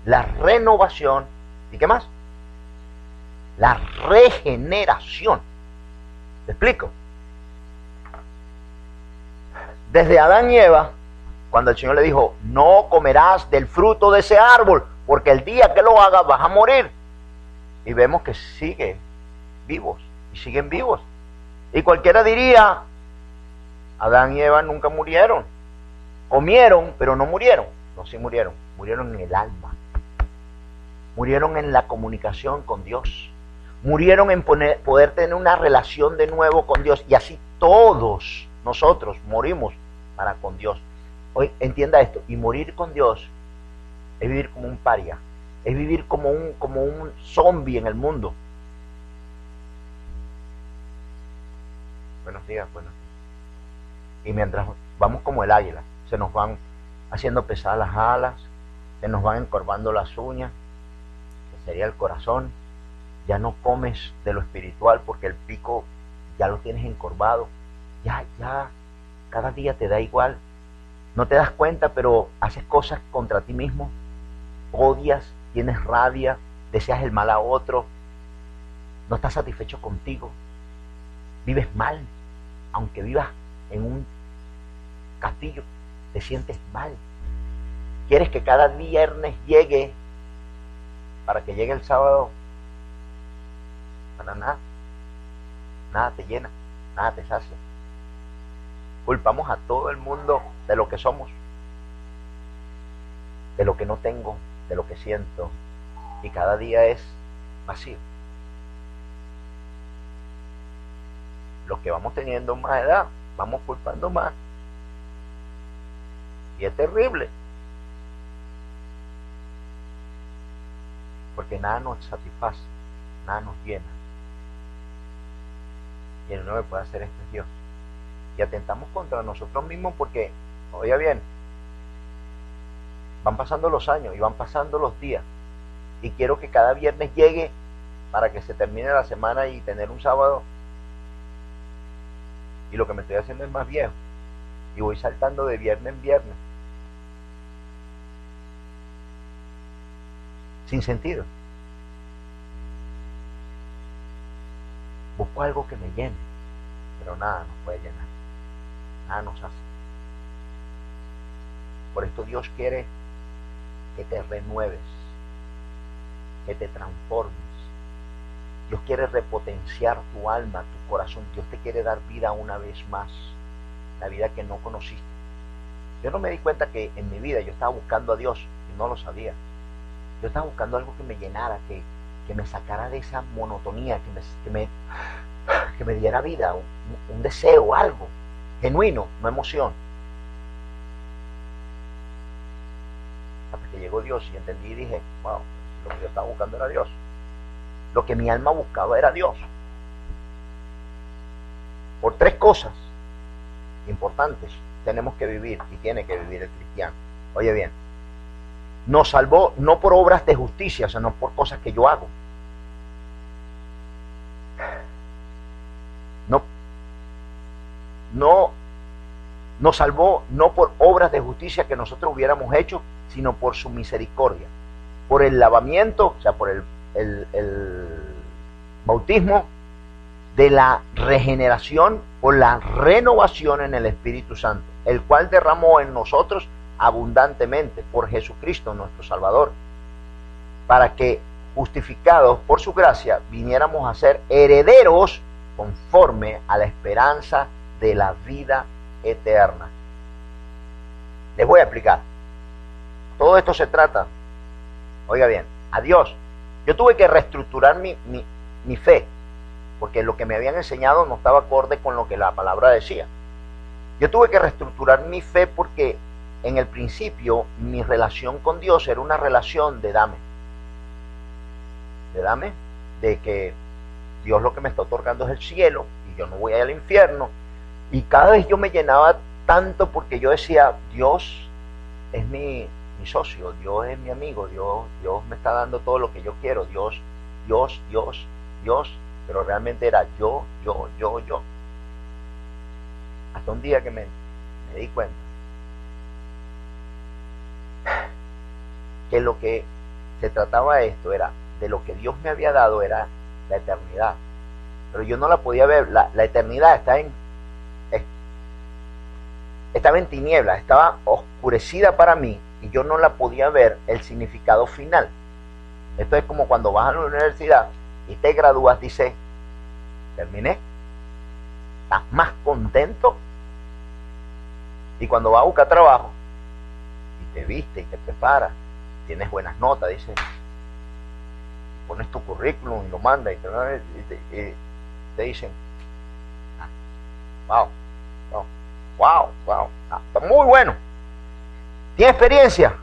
La renovación y qué más? La regeneración. ¿Te explico? Desde Adán y Eva, cuando el Señor le dijo, no comerás del fruto de ese árbol, porque el día que lo hagas vas a morir. Y vemos que sigue vivos y siguen vivos. Y cualquiera diría, Adán y Eva nunca murieron. Comieron, pero no murieron. No, sí murieron. Murieron en el alma. Murieron en la comunicación con Dios. Murieron en poder tener una relación de nuevo con Dios. Y así todos nosotros morimos para con Dios. Hoy entienda esto. Y morir con Dios es vivir como un paria. Es vivir como un, como un zombie en el mundo. Buenos días, buenos días. Y mientras vamos como el águila, se nos van haciendo pesadas las alas, se nos van encorvando las uñas, que sería el corazón. Ya no comes de lo espiritual porque el pico ya lo tienes encorvado. Ya, ya, cada día te da igual. No te das cuenta, pero haces cosas contra ti mismo. Odias, tienes rabia, deseas el mal a otro. No estás satisfecho contigo vives mal, aunque vivas en un castillo, te sientes mal. Quieres que cada viernes llegue para que llegue el sábado. Para nada. Nada te llena, nada te sacia. Culpamos a todo el mundo de lo que somos, de lo que no tengo, de lo que siento. Y cada día es vacío. los que vamos teniendo más edad, vamos culpando más. Y es terrible. Porque nada nos satisface, nada nos llena. Y el único que puede hacer esto es Dios. Y atentamos contra nosotros mismos porque, oiga bien, van pasando los años y van pasando los días. Y quiero que cada viernes llegue para que se termine la semana y tener un sábado y lo que me estoy haciendo es más viejo. Y voy saltando de viernes en viernes. Sin sentido. Busco algo que me llene, pero nada nos puede llenar. Nada nos hace. Por esto Dios quiere que te renueves, que te transformes Dios quiere repotenciar tu alma, tu corazón. Dios te quiere dar vida una vez más, la vida que no conociste. Yo no me di cuenta que en mi vida yo estaba buscando a Dios y no lo sabía. Yo estaba buscando algo que me llenara, que, me sacara de esa monotonía, que me, que me, diera vida, un, deseo, algo genuino, no emoción. Hasta que llegó Dios y entendí y dije, wow, lo que yo estaba buscando era Dios. Lo que mi alma buscaba era Dios. Por tres cosas importantes tenemos que vivir y tiene que vivir el cristiano. Oye bien, nos salvó no por obras de justicia, sino por cosas que yo hago. No, no, nos salvó no por obras de justicia que nosotros hubiéramos hecho, sino por su misericordia, por el lavamiento, o sea, por el el, bautismo de la regeneración o la renovación en el Espíritu Santo, el cual derramó en nosotros abundantemente por Jesucristo nuestro Salvador, para que, justificados por su gracia, viniéramos a ser herederos conforme a la esperanza de la vida eterna. Les voy a explicar. Todo esto se trata, oiga bien, a Dios yo tuve que reestructurar mi, mi, fe, porque lo que me habían enseñado no estaba acorde con lo que la palabra decía. Yo tuve que reestructurar mi fe porque en el principio mi relación con Dios era una relación de dame. De dame, de que Dios lo que me está otorgando es el cielo y yo no voy al infierno. Y cada vez yo me llenaba tanto porque yo decía, Dios es mi, mi socio, Dios es mi amigo, Dios, Dios me está dando todo lo que yo quiero, Dios, Dios, Dios, Dios, pero realmente era yo, yo, yo, yo. Hasta un día que me, me di cuenta que lo que se trataba esto era, de lo que Dios me había dado era la eternidad. Pero yo no la podía ver, la, eternidad está en, estaba en tinieblas, estaba oscurecida para mí y yo no la podía ver el significado final. Esto es como cuando vas a la universidad y te gradúas, dice, terminé, estás más contento. Y cuando vas a buscar trabajo y te viste y te preparas, tienes buenas notas, dice, pones tu currículum y lo mandas y te, dicen, wow, wow, wow, wow, está muy bueno. ¿Tiene experiencia?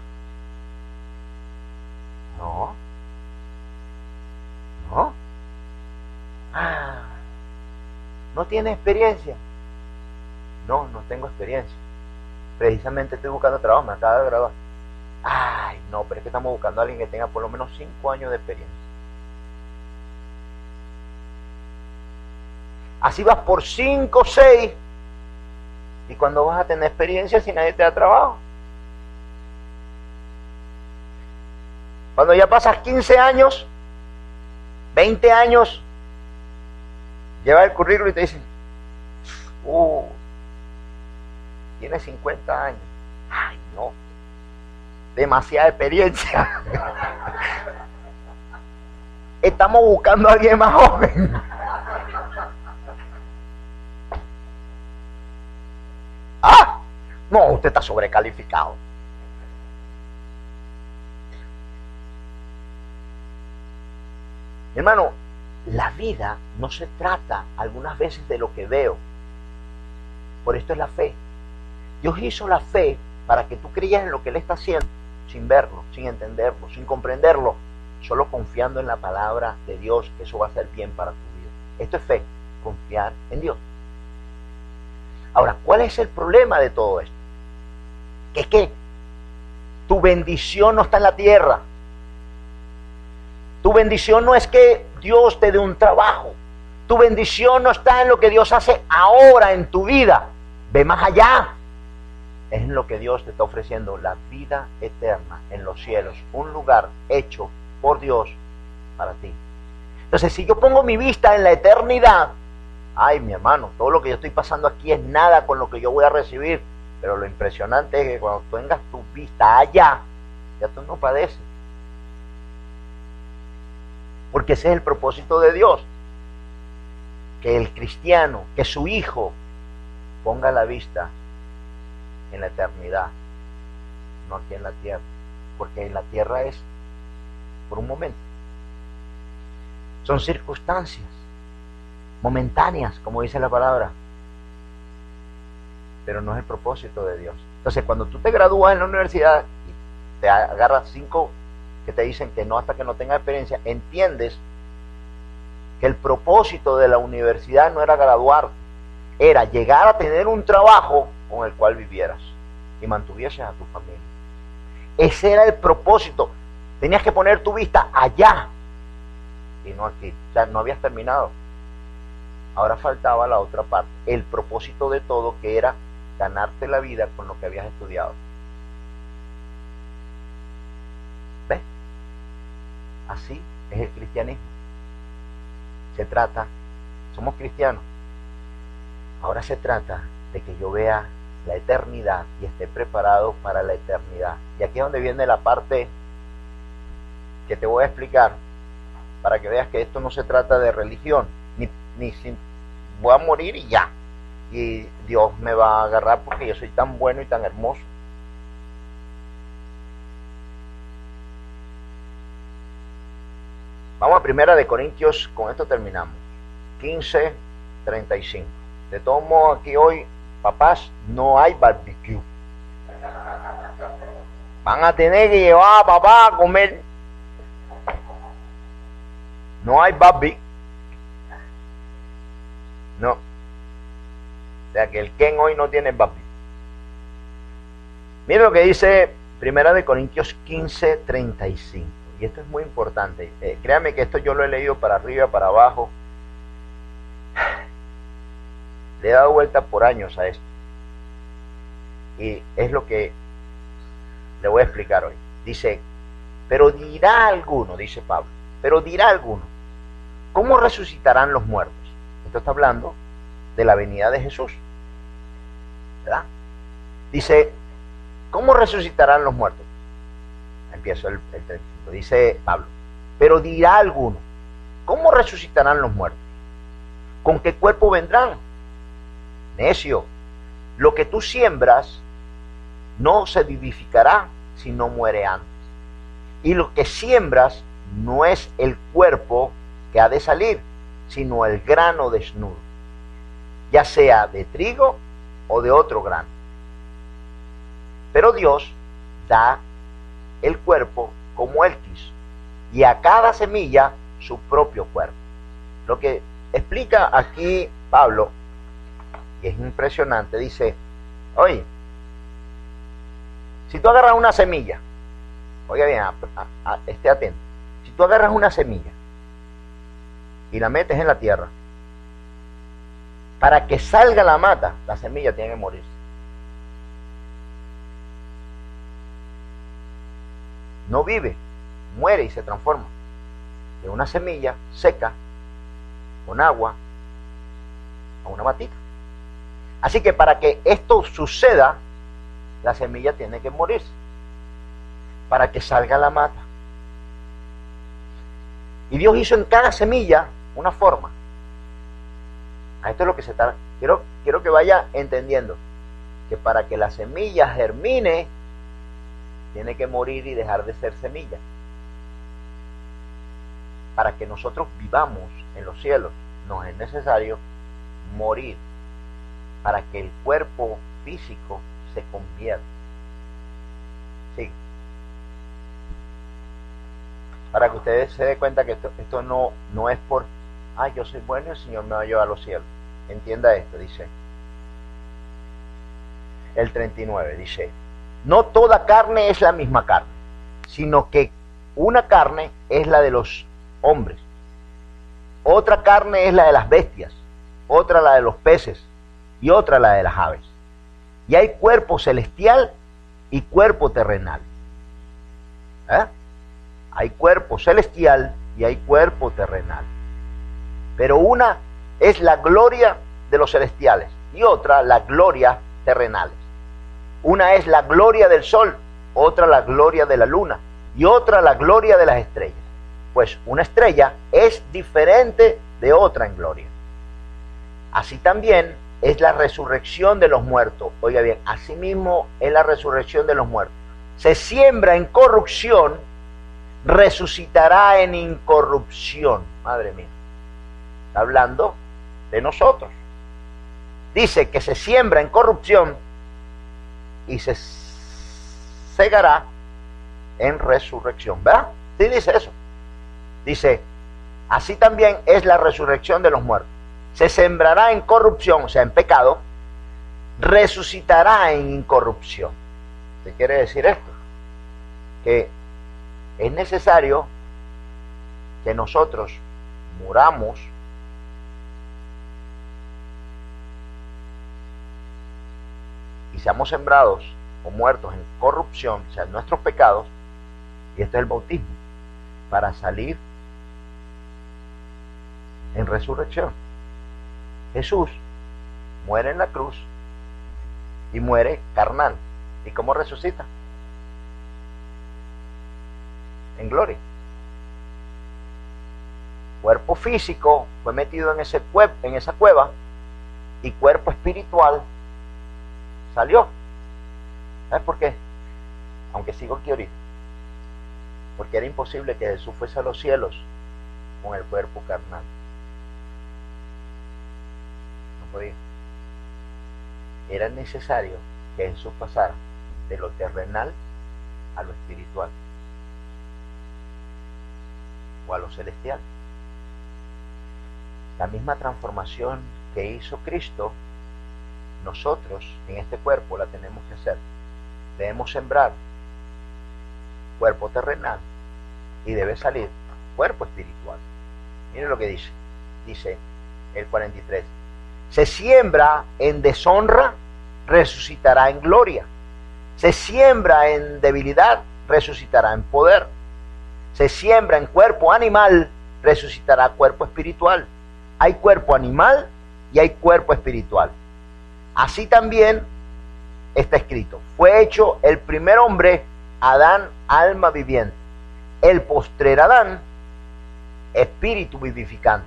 No. No. Ah, ¿no tiene experiencia? No, no tengo experiencia. Precisamente estoy buscando trabajo, me acaba de grabar. Ay, no, pero es que estamos buscando a alguien que tenga por lo menos 5 años de experiencia. Así vas por 5, 6. Y cuando vas a tener experiencia si nadie te da trabajo. Cuando ya pasas 15 años, 20 años, lleva el currículo y te dicen, uh, tienes 50 años. Ay, no, demasiada experiencia. Estamos buscando a alguien más joven. ah, no, usted está sobrecalificado. Hermano, la vida no se trata algunas veces de lo que veo. Por esto es la fe. Dios hizo la fe para que tú creas en lo que Él está haciendo sin verlo, sin entenderlo, sin comprenderlo, solo confiando en la palabra de Dios, eso va a ser bien para tu vida. Esto es fe, confiar en Dios. Ahora, ¿cuál es el problema de todo esto? Que es tu bendición no está en la tierra, tu bendición no es que Dios te dé un trabajo. Tu bendición no está en lo que Dios hace ahora en tu vida. Ve más allá. Es lo que Dios te está ofreciendo, la vida eterna en los cielos. Un lugar hecho por Dios para ti. Entonces, si yo pongo mi vista en la eternidad, ay, mi hermano, todo lo que yo estoy pasando aquí es nada con lo que yo voy a recibir. Pero lo impresionante es que cuando tengas tu vista allá, ya tú no padeces. Porque ese es el propósito de Dios. Que el cristiano, que su hijo ponga la vista en la eternidad, no aquí en la tierra. Porque en la tierra es por un momento. Son circunstancias momentáneas, como dice la palabra. Pero no es el propósito de Dios. Entonces, cuando tú te gradúas en la universidad y te agarras cinco que te dicen que no hasta que no tenga experiencia, entiendes que el propósito de la universidad no era graduarte, era llegar a tener un trabajo con el cual vivieras y mantuvieses a tu familia. Ese era el propósito. Tenías que poner tu vista allá y no aquí. O sea, no habías terminado. Ahora faltaba la otra parte, el propósito de todo que era ganarte la vida con lo que habías estudiado. Así es el cristianismo. Se trata, somos cristianos. Ahora se trata de que yo vea la eternidad y esté preparado para la eternidad. Y aquí es donde viene la parte que te voy a explicar para que veas que esto no se trata de religión, ni, ni voy a morir y ya. Y Dios me va a agarrar porque yo soy tan bueno y tan hermoso. Vamos a primera de Corintios, con esto terminamos. 15, 35. De todos modos, aquí hoy, papás, no hay barbecue. Van a tener que llevar a papá a comer. No hay barbecue. No. O sea que el Ken hoy no tiene barbecue. Mira lo que dice Primera de Corintios 15, 35. Y esto es muy importante. Eh, créame que esto yo lo he leído para arriba, para abajo. Le he dado vuelta por años a esto. Y es lo que le voy a explicar hoy. Dice, pero dirá alguno, dice Pablo, pero dirá alguno, ¿cómo resucitarán los muertos? Esto está hablando de la venida de Jesús. ¿Verdad? Dice, ¿cómo resucitarán los muertos? Empiezo el, el 35. Dice Pablo, pero dirá alguno, ¿cómo resucitarán los muertos? ¿Con qué cuerpo vendrán? Necio, lo que tú siembras no se vivificará si no muere antes. Y lo que siembras no es el cuerpo que ha de salir, sino el grano desnudo, ya sea de trigo o de otro grano. Pero Dios da el cuerpo como el quiso, y a cada semilla su propio cuerpo. Lo que explica aquí Pablo, es impresionante, dice, oye, si tú agarras una semilla, oiga bien, esté atento, si tú agarras una semilla y la metes en la tierra, para que salga la mata, la semilla tiene que morirse. No vive, muere y se transforma de una semilla seca con agua a una matita. Así que para que esto suceda, la semilla tiene que morirse para que salga la mata. Y Dios hizo en cada semilla una forma. A esto es lo que se está. Quiero, quiero que vaya entendiendo que para que la semilla germine, tiene que morir y dejar de ser semilla. Para que nosotros vivamos en los cielos, nos es necesario morir para que el cuerpo físico se convierte. Sí. Para que ustedes se den cuenta que esto, esto no, no es por, ah, yo soy bueno y el Señor me va a llevar a los cielos. Entienda esto, dice. El 39 dice, no toda carne es la misma carne, sino que una carne es la de los hombres, otra carne es la de las bestias, otra la de los peces y otra la de las aves. Y hay cuerpo celestial y cuerpo terrenal. ¿Eh? Hay cuerpo celestial y hay cuerpo terrenal. Pero una es la gloria de los celestiales y otra la gloria terrenales. Una es la gloria del sol, otra la gloria de la luna y otra la gloria de las estrellas. Pues una estrella es diferente de otra en gloria. Así también es la resurrección de los muertos. Oiga bien, asimismo es la resurrección de los muertos. Se siembra en corrupción, resucitará en incorrupción. Madre mía. Está hablando de nosotros. Dice que se siembra en corrupción y se cegará en resurrección. ¿Verdad? Sí dice eso. Dice, así también es la resurrección de los muertos se sembrará en corrupción, o sea, en pecado, resucitará en incorrupción. ¿Qué quiere decir esto? Que es necesario que nosotros muramos y seamos sembrados o muertos en corrupción, o sea, en nuestros pecados, y esto es el bautismo, para salir en resurrección. Jesús muere en la cruz y muere carnal. ¿Y cómo resucita? En gloria. Cuerpo físico fue metido en, ese en esa cueva y cuerpo espiritual salió. ¿Sabes por qué? Aunque sigo aquí ahorita. Porque era imposible que Jesús fuese a los cielos con el cuerpo carnal. Era necesario que Jesús pasara de lo terrenal a lo espiritual o a lo celestial. La misma transformación que hizo Cristo, nosotros en este cuerpo la tenemos que hacer. Debemos sembrar cuerpo terrenal y debe salir cuerpo espiritual. Mire lo que dice. Dice el 43. Se siembra en deshonra, resucitará en gloria. Se siembra en debilidad, resucitará en poder. Se siembra en cuerpo animal, resucitará cuerpo espiritual. Hay cuerpo animal y hay cuerpo espiritual. Así también está escrito, fue hecho el primer hombre, Adán, alma viviente. El postrer Adán, espíritu vivificante.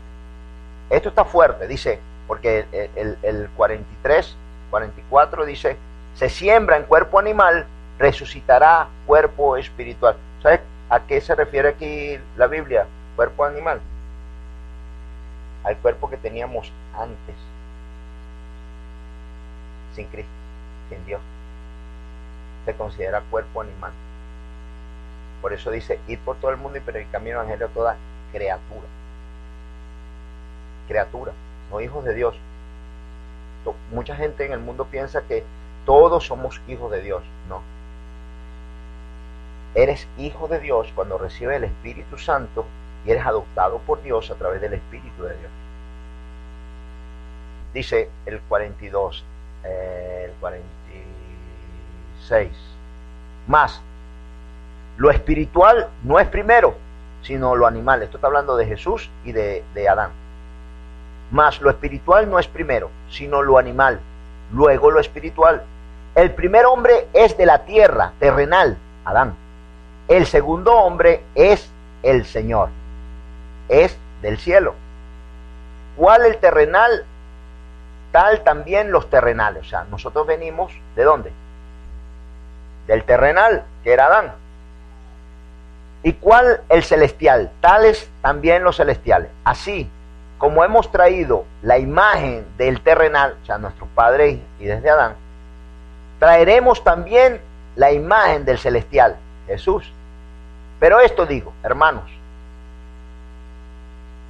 Esto está fuerte, dice, porque el, el 43, 44 dice, se siembra en cuerpo animal, resucitará cuerpo espiritual. ¿Sabes a qué se refiere aquí la Biblia? Cuerpo animal. Al cuerpo que teníamos antes, sin Cristo, sin Dios. Se considera cuerpo animal. Por eso dice, ir por todo el mundo y predicar mi evangelio a toda criatura. Criatura, no hijos de Dios. Mucha gente en el mundo piensa que todos somos hijos de Dios. No. Eres hijo de Dios cuando recibes el Espíritu Santo y eres adoptado por Dios a través del Espíritu de Dios. Dice el 42, eh, el 46. Más, lo espiritual no es primero, sino lo animal. Esto está hablando de Jesús y de, de Adán. Más, lo espiritual no es primero, sino lo animal. Luego lo espiritual. El primer hombre es de la tierra, terrenal, Adán. El segundo hombre es el Señor, es del cielo. ¿Cuál el terrenal? Tal también los terrenales. O sea, nosotros venimos de dónde? Del terrenal, que era Adán. ¿Y cuál el celestial? Tales también los celestiales. Así como hemos traído la imagen del terrenal, o sea, nuestro Padre y desde Adán, traeremos también la imagen del celestial, Jesús. Pero esto digo, hermanos,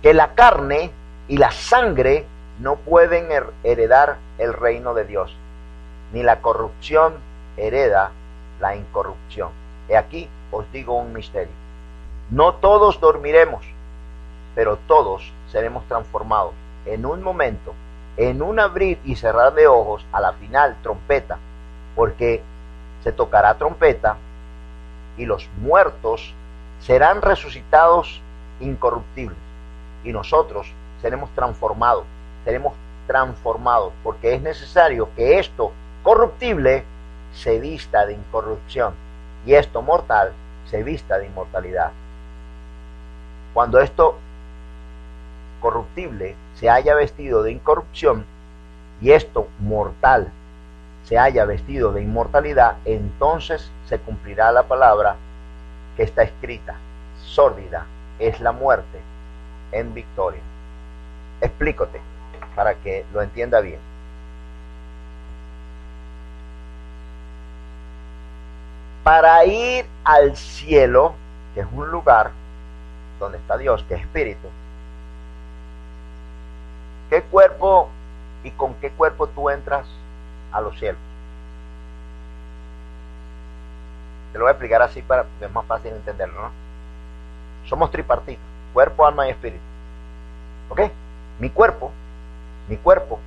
que la carne y la sangre no pueden heredar el reino de Dios, ni la corrupción hereda la incorrupción. He aquí os digo un misterio. No todos dormiremos, pero todos seremos transformados en un momento, en un abrir y cerrar de ojos, a la final trompeta, porque se tocará trompeta y los muertos serán resucitados incorruptibles y nosotros seremos transformados, seremos transformados, porque es necesario que esto corruptible se vista de incorrupción y esto mortal se vista de inmortalidad. Cuando esto corruptible se haya vestido de incorrupción y esto mortal se haya vestido de inmortalidad, entonces se cumplirá la palabra que está escrita, sórdida es la muerte en victoria. Explícote para que lo entienda bien. Para ir al cielo, que es un lugar donde está Dios, que es espíritu, ¿qué cuerpo y con qué cuerpo tú entras a los cielos? Te lo voy a explicar así para que es más fácil entenderlo, ¿no? Somos tripartitos, cuerpo, alma y espíritu. ¿Ok? Mi cuerpo, mi cuerpo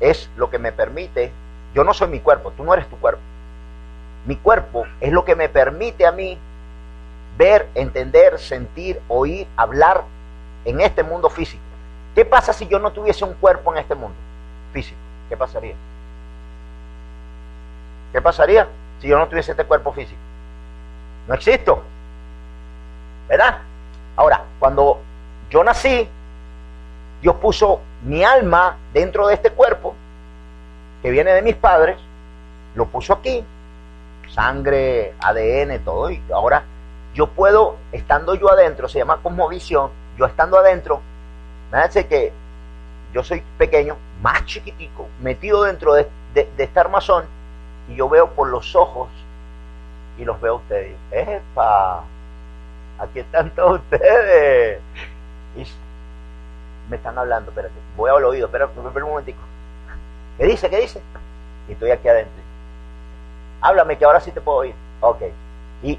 es lo que me permite, yo no soy mi cuerpo, tú no eres tu cuerpo. Mi cuerpo es lo que me permite a mí ver, entender, sentir, oír, hablar en este mundo físico. ¿Qué pasa si yo no tuviese un cuerpo en este mundo físico? ¿Qué pasaría? ¿Qué pasaría? si yo no tuviese este cuerpo físico? No existo. ¿Verdad? Ahora, cuando yo nací, Dios puso mi alma dentro de este cuerpo, que viene de mis padres, lo puso aquí, sangre, ADN, todo, y ahora yo puedo, estando yo adentro, se llama cosmovisión, yo estando adentro, fíjense que yo soy pequeño, más chiquitico, metido dentro de, de, de este armazón, y yo veo por los ojos y los veo a ustedes. ¡Epa! Aquí están todos ustedes. Y me están hablando, espérate, voy al oído, espérate, espérate un momentico. ¿Qué dice? ¿Qué dice? Y estoy aquí adentro. Háblame que ahora sí te puedo oír. Ok. Y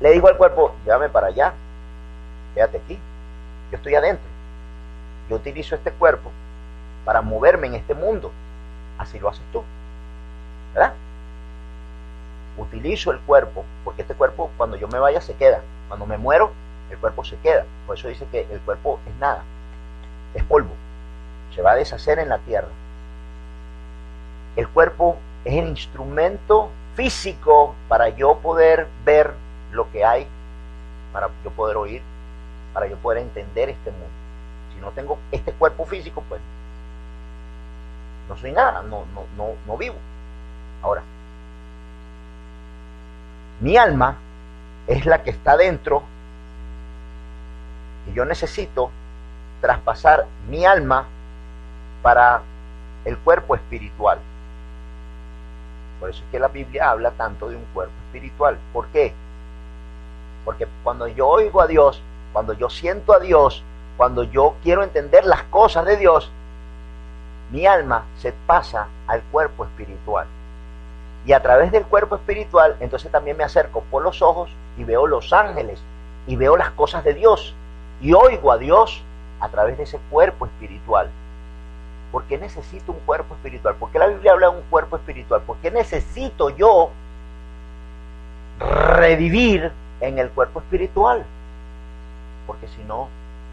le digo al cuerpo, llévame para allá, quédate aquí, yo estoy adentro. Yo utilizo este cuerpo para moverme en este mundo. Así lo haces tú. ¿Verdad? Utilizo el cuerpo, porque este cuerpo cuando yo me vaya se queda. Cuando me muero, el cuerpo se queda. Por eso dice que el cuerpo es nada, es polvo. Se va a deshacer en la tierra. El cuerpo es el instrumento físico para yo poder ver lo que hay, para yo poder oír, para yo poder entender este mundo. No tengo este cuerpo físico, pues no soy nada, no, no, no, no vivo. Ahora, mi alma es la que está dentro y yo necesito traspasar mi alma para el cuerpo espiritual. Por eso es que la Biblia habla tanto de un cuerpo espiritual. ¿Por qué? Porque cuando yo oigo a Dios, cuando yo siento a Dios, cuando yo quiero entender las cosas de Dios, mi alma se pasa al cuerpo espiritual. Y a través del cuerpo espiritual, entonces también me acerco por los ojos y veo los ángeles y veo las cosas de Dios y oigo a Dios a través de ese cuerpo espiritual. ¿Por qué necesito un cuerpo espiritual? ¿Por qué la Biblia habla de un cuerpo espiritual? ¿Por qué necesito yo revivir en el cuerpo espiritual? Porque si no,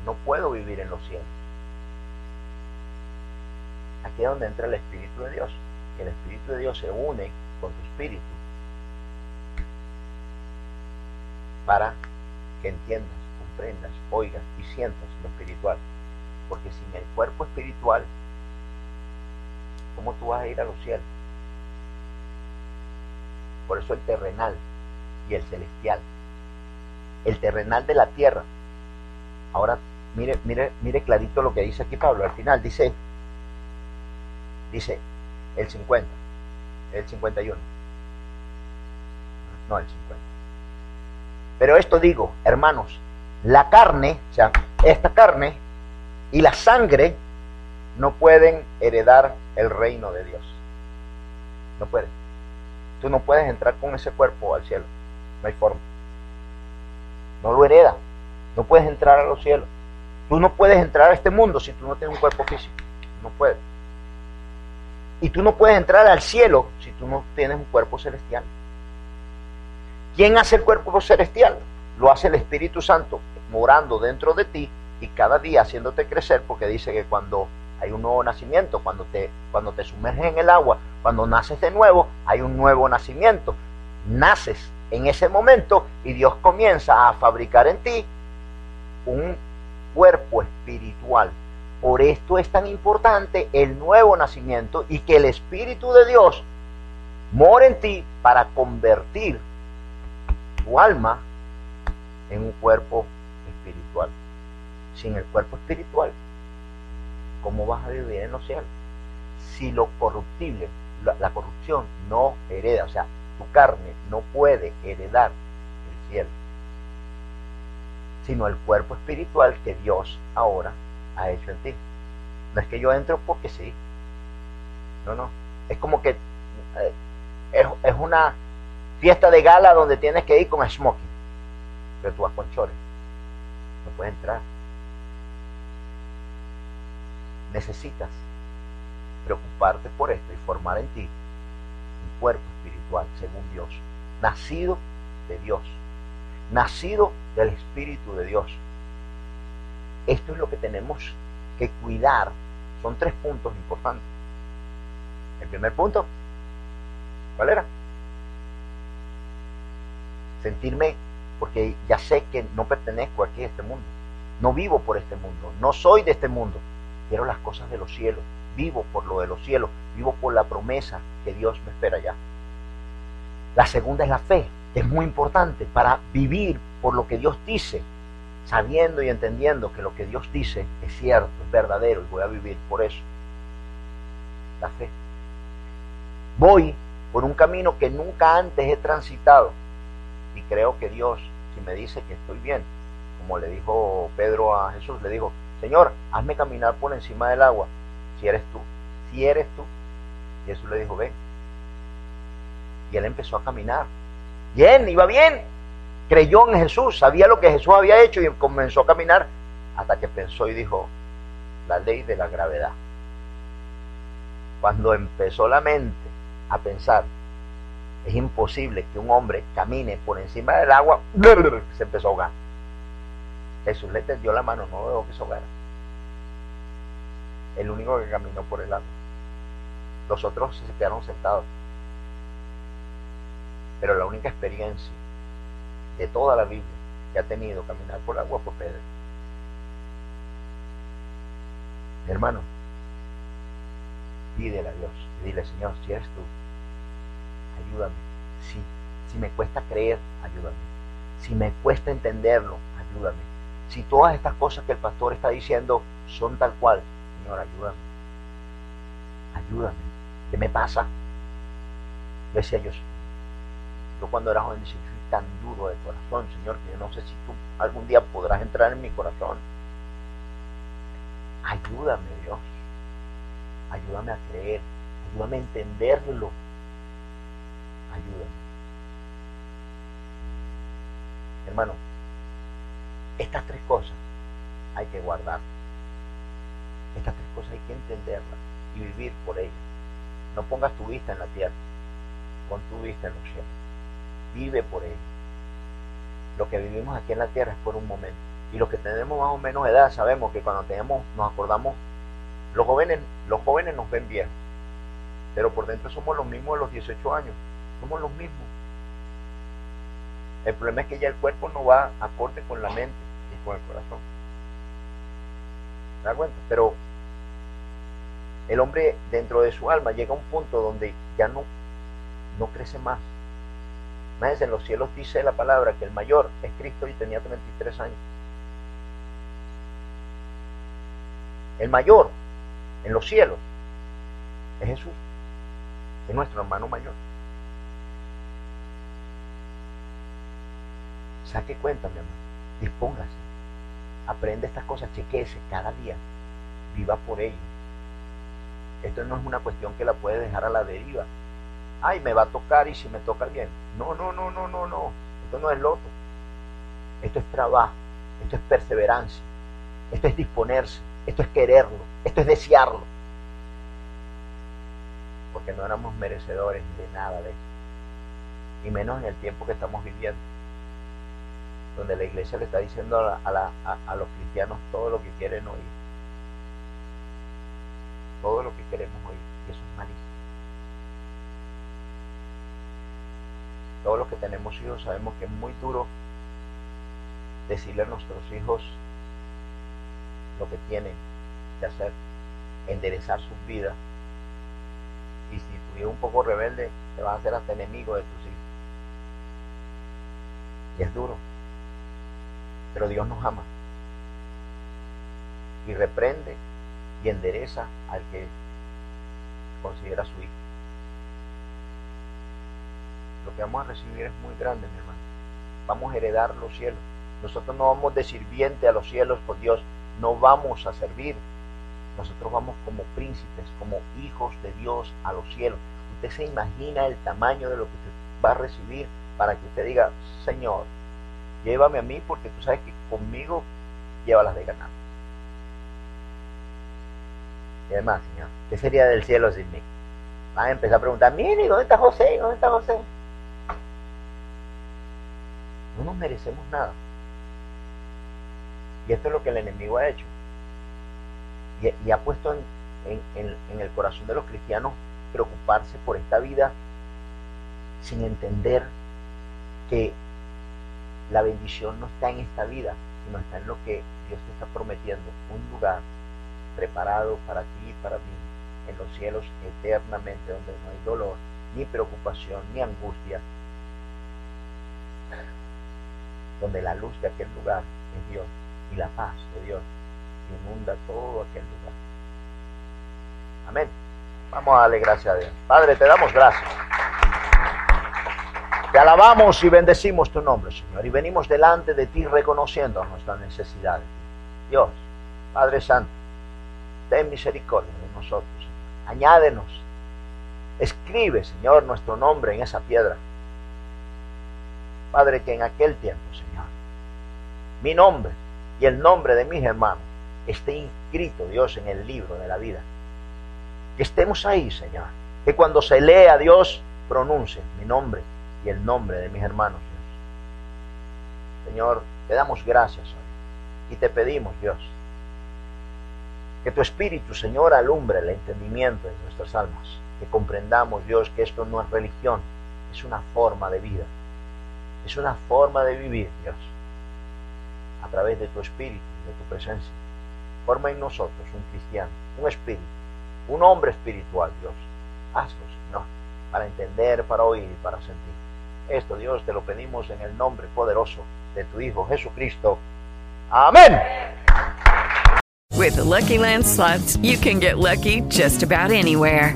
no puedo vivir en los cielos. Aquí es donde entra el Espíritu de Dios. El Espíritu de Dios se une con tu espíritu para que entiendas, comprendas, oigas y sientas lo espiritual. Porque sin el cuerpo espiritual ¿Cómo tú vas a ir a los cielos? Por eso el terrenal y el celestial. El terrenal de la tierra. Ahora, mire, mire, mire clarito lo que dice aquí Pablo. Al final dice, dice el 50, el 51. No, el 50. Pero esto digo, hermanos, la carne, o sea, esta carne y la sangre no pueden heredar el reino de Dios. No pueden. Tú no puedes entrar con ese cuerpo al cielo. No hay forma. No lo hereda. No puedes entrar a los cielos. Tú no puedes entrar a este mundo si tú no tienes un cuerpo físico. No puedes. Y tú no puedes entrar al cielo si tú no tienes un cuerpo celestial. ¿Quién hace el cuerpo celestial? Lo hace el Espíritu Santo morando dentro de ti y cada día haciéndote crecer porque dice que cuando hay un nuevo nacimiento. Cuando te, cuando te sumerges en el agua, cuando naces de nuevo, hay un nuevo nacimiento. Naces en ese momento y Dios comienza a fabricar en ti un cuerpo espiritual. Por esto es tan importante el nuevo nacimiento y que el Espíritu de Dios more en ti para convertir tu alma en un cuerpo espiritual. Sin el cuerpo espiritual ¿cómo vas a vivir en los cielos? Si lo corruptible, la, corrupción no hereda, o sea, tu carne no puede heredar el cielo, sino el cuerpo espiritual que Dios ahora ha hecho en ti. No es que yo entro porque sí. No, no. Es como que eh, es, es, una fiesta de gala donde tienes que ir con smoking. Pero tú vas con chores. No puedes entrar. necesitas preocuparte por esto y formar en ti un cuerpo espiritual según Dios, nacido de Dios, nacido del Espíritu de Dios. Esto es lo que tenemos que cuidar. Son tres puntos importantes. El primer punto, ¿cuál era? Sentirme, porque ya sé que no pertenezco aquí a este mundo. No vivo por este mundo. No soy de este mundo quiero las cosas de los cielos, vivo por lo de los cielos, vivo por la promesa que Dios me espera allá. La segunda es la fe, es muy importante para vivir por lo que Dios dice, sabiendo y entendiendo que lo que Dios dice es cierto, es verdadero y voy a vivir por eso. La fe. Voy por un camino que nunca antes he transitado y creo que Dios, si me dice que estoy bien, como le dijo Pedro a Jesús, le dijo, Señor, hazme caminar por encima del agua, si eres tú, si eres tú. Y Jesús le dijo, ven. Y él empezó a caminar. Bien, iba bien. creyó en Jesús, sabía lo que Jesús había hecho y comenzó a caminar hasta que pensó y dijo, la ley de la gravedad. Cuando empezó la mente a pensar, es imposible que un hombre camine por encima del agua, se empezó a ahogar. Jesús le tendió la mano, no dejó que se ahogara. El único que caminó por el agua. Los otros se quedaron sentados. Pero la única experiencia de toda la Biblia que ha tenido caminar por agua fue Pedro. hermano, pídele a Dios y dile, Señor, si eres tú, ayúdame. Si, si me cuesta creer, ayúdame. Si me cuesta entenderlo, ayúdame. Si todas estas cosas que el pastor está diciendo son tal cual, Señor, ayúdame. Ayúdame. ¿Qué me pasa? decía yo, yo cuando era joven decía, soy tan duro de corazón, Señor, que yo no sé si tú algún día podrás entrar en mi corazón. Ayúdame, Dios. Ayúdame a creer. Ayúdame a entenderlo. Ayúdame. Hermano, estas tres cosas hay que guardar. Estas tres cosas hay que entenderlas y vivir por ellas. No pongas tu vista en la tierra, pon tu vista en los cielos. Vive por ellas. Lo que vivimos aquí en la tierra es por un momento y los que tenemos más o menos edad sabemos que cuando tenemos, nos acordamos, los jóvenes, los jóvenes nos ven bien, pero por dentro somos los mismos de los 18 años, somos los mismos. El problema es que ya el cuerpo no va acorde con la mente y con el corazón. ¿Se da cuenta? Pero el hombre dentro de su alma llega a un punto donde ya no, no crece más. Imagínense, en los cielos dice la palabra que el mayor es Cristo y tenía 33 años. el mayor en los cielos, es Jesús, es nuestro hermano mayor. Saque cuenta, mi hermano, dispóngase, aprende estas cosas, chequeese cada día, viva por ello. Esto no es una cuestión que la puede dejar a la deriva. Ay, me va a tocar y si me toca bien. No, no, no, no, no, no. Esto no es loto. Esto es trabajo, esto es perseverancia, esto es disponerse. Esto es quererlo, esto es desearlo. Porque no éramos merecedores de nada de eso. Y menos en el tiempo que estamos viviendo. Donde la iglesia le está diciendo a, los cristianos todo lo que quieren oír. Todo lo que queremos oír. Y eso es malísimo. Todos los que tenemos hijos sabemos que es muy duro decirle a nuestros hijos lo que tienen que hacer, enderezar sus vidas. Y si tu hijo es un poco rebelde, te vas a hacer hasta enemigo de tus hijos. Y es duro. Pero Dios nos ama. Y reprende y endereza al que considera su hijo. Lo que vamos a recibir es muy grande, mi hermano. Vamos a heredar los cielos. Nosotros no vamos de sirviente a los cielos por Dios, no vamos a servir. Nosotros vamos como príncipes, como hijos de Dios a los cielos. Usted se imagina el tamaño de lo que usted va a recibir para que usted diga, Señor, llévame a mí porque tú sabes que conmigo lleva las de ganar. Y además, Señor, ¿qué sería del cielo sin mí? Van a empezar a preguntar, mire, ¿dónde está José? ¿Dónde está José? No nos merecemos nada. Y esto es lo que el enemigo ha hecho. Y, ha puesto en, el corazón de los cristianos preocuparse por esta vida sin entender que la bendición no está en esta vida, sino está en lo que Dios te está prometiendo, un lugar preparado para ti y para mí en los cielos eternamente, donde no hay dolor, ni preocupación, ni angustia, donde la luz de aquel lugar es Dios y la paz de Dios inunda todo aquel lugar. Amén. Vamos a darle gracias a Dios. Padre, te damos gracias. Te alabamos y bendecimos tu nombre, Señor. Y venimos delante de ti reconociendo nuestras necesidades. Dios, Padre Santo, ten misericordia de nosotros. Añádenos. Escribe, Señor, nuestro nombre en esa piedra. Padre, que en aquel tiempo, Señor, mi nombre y el nombre de mis hermanos esté inscrito, Dios, en el libro de la vida. Que estemos ahí, Señor. Que cuando se lea, Dios pronuncie mi nombre y el nombre de mis hermanos. Señor, te damos gracias hoy y te pedimos, Dios, que tu Espíritu, Señor, alumbre el entendimiento de nuestras almas. Que comprendamos, Dios, que esto no es religión, es una forma de vida. Es una forma de vivir, Dios, a través de tu Espíritu, de tu presencia. Forma en nosotros un cristiano, un espíritu, un hombre espiritual, Dios. Hazlo, Señor, para entender, para oír y para sentir. Esto, Dios, te lo pedimos en el nombre poderoso de tu Hijo Jesucristo. Amén. With the Lucky Land slots, you can get lucky just about anywhere.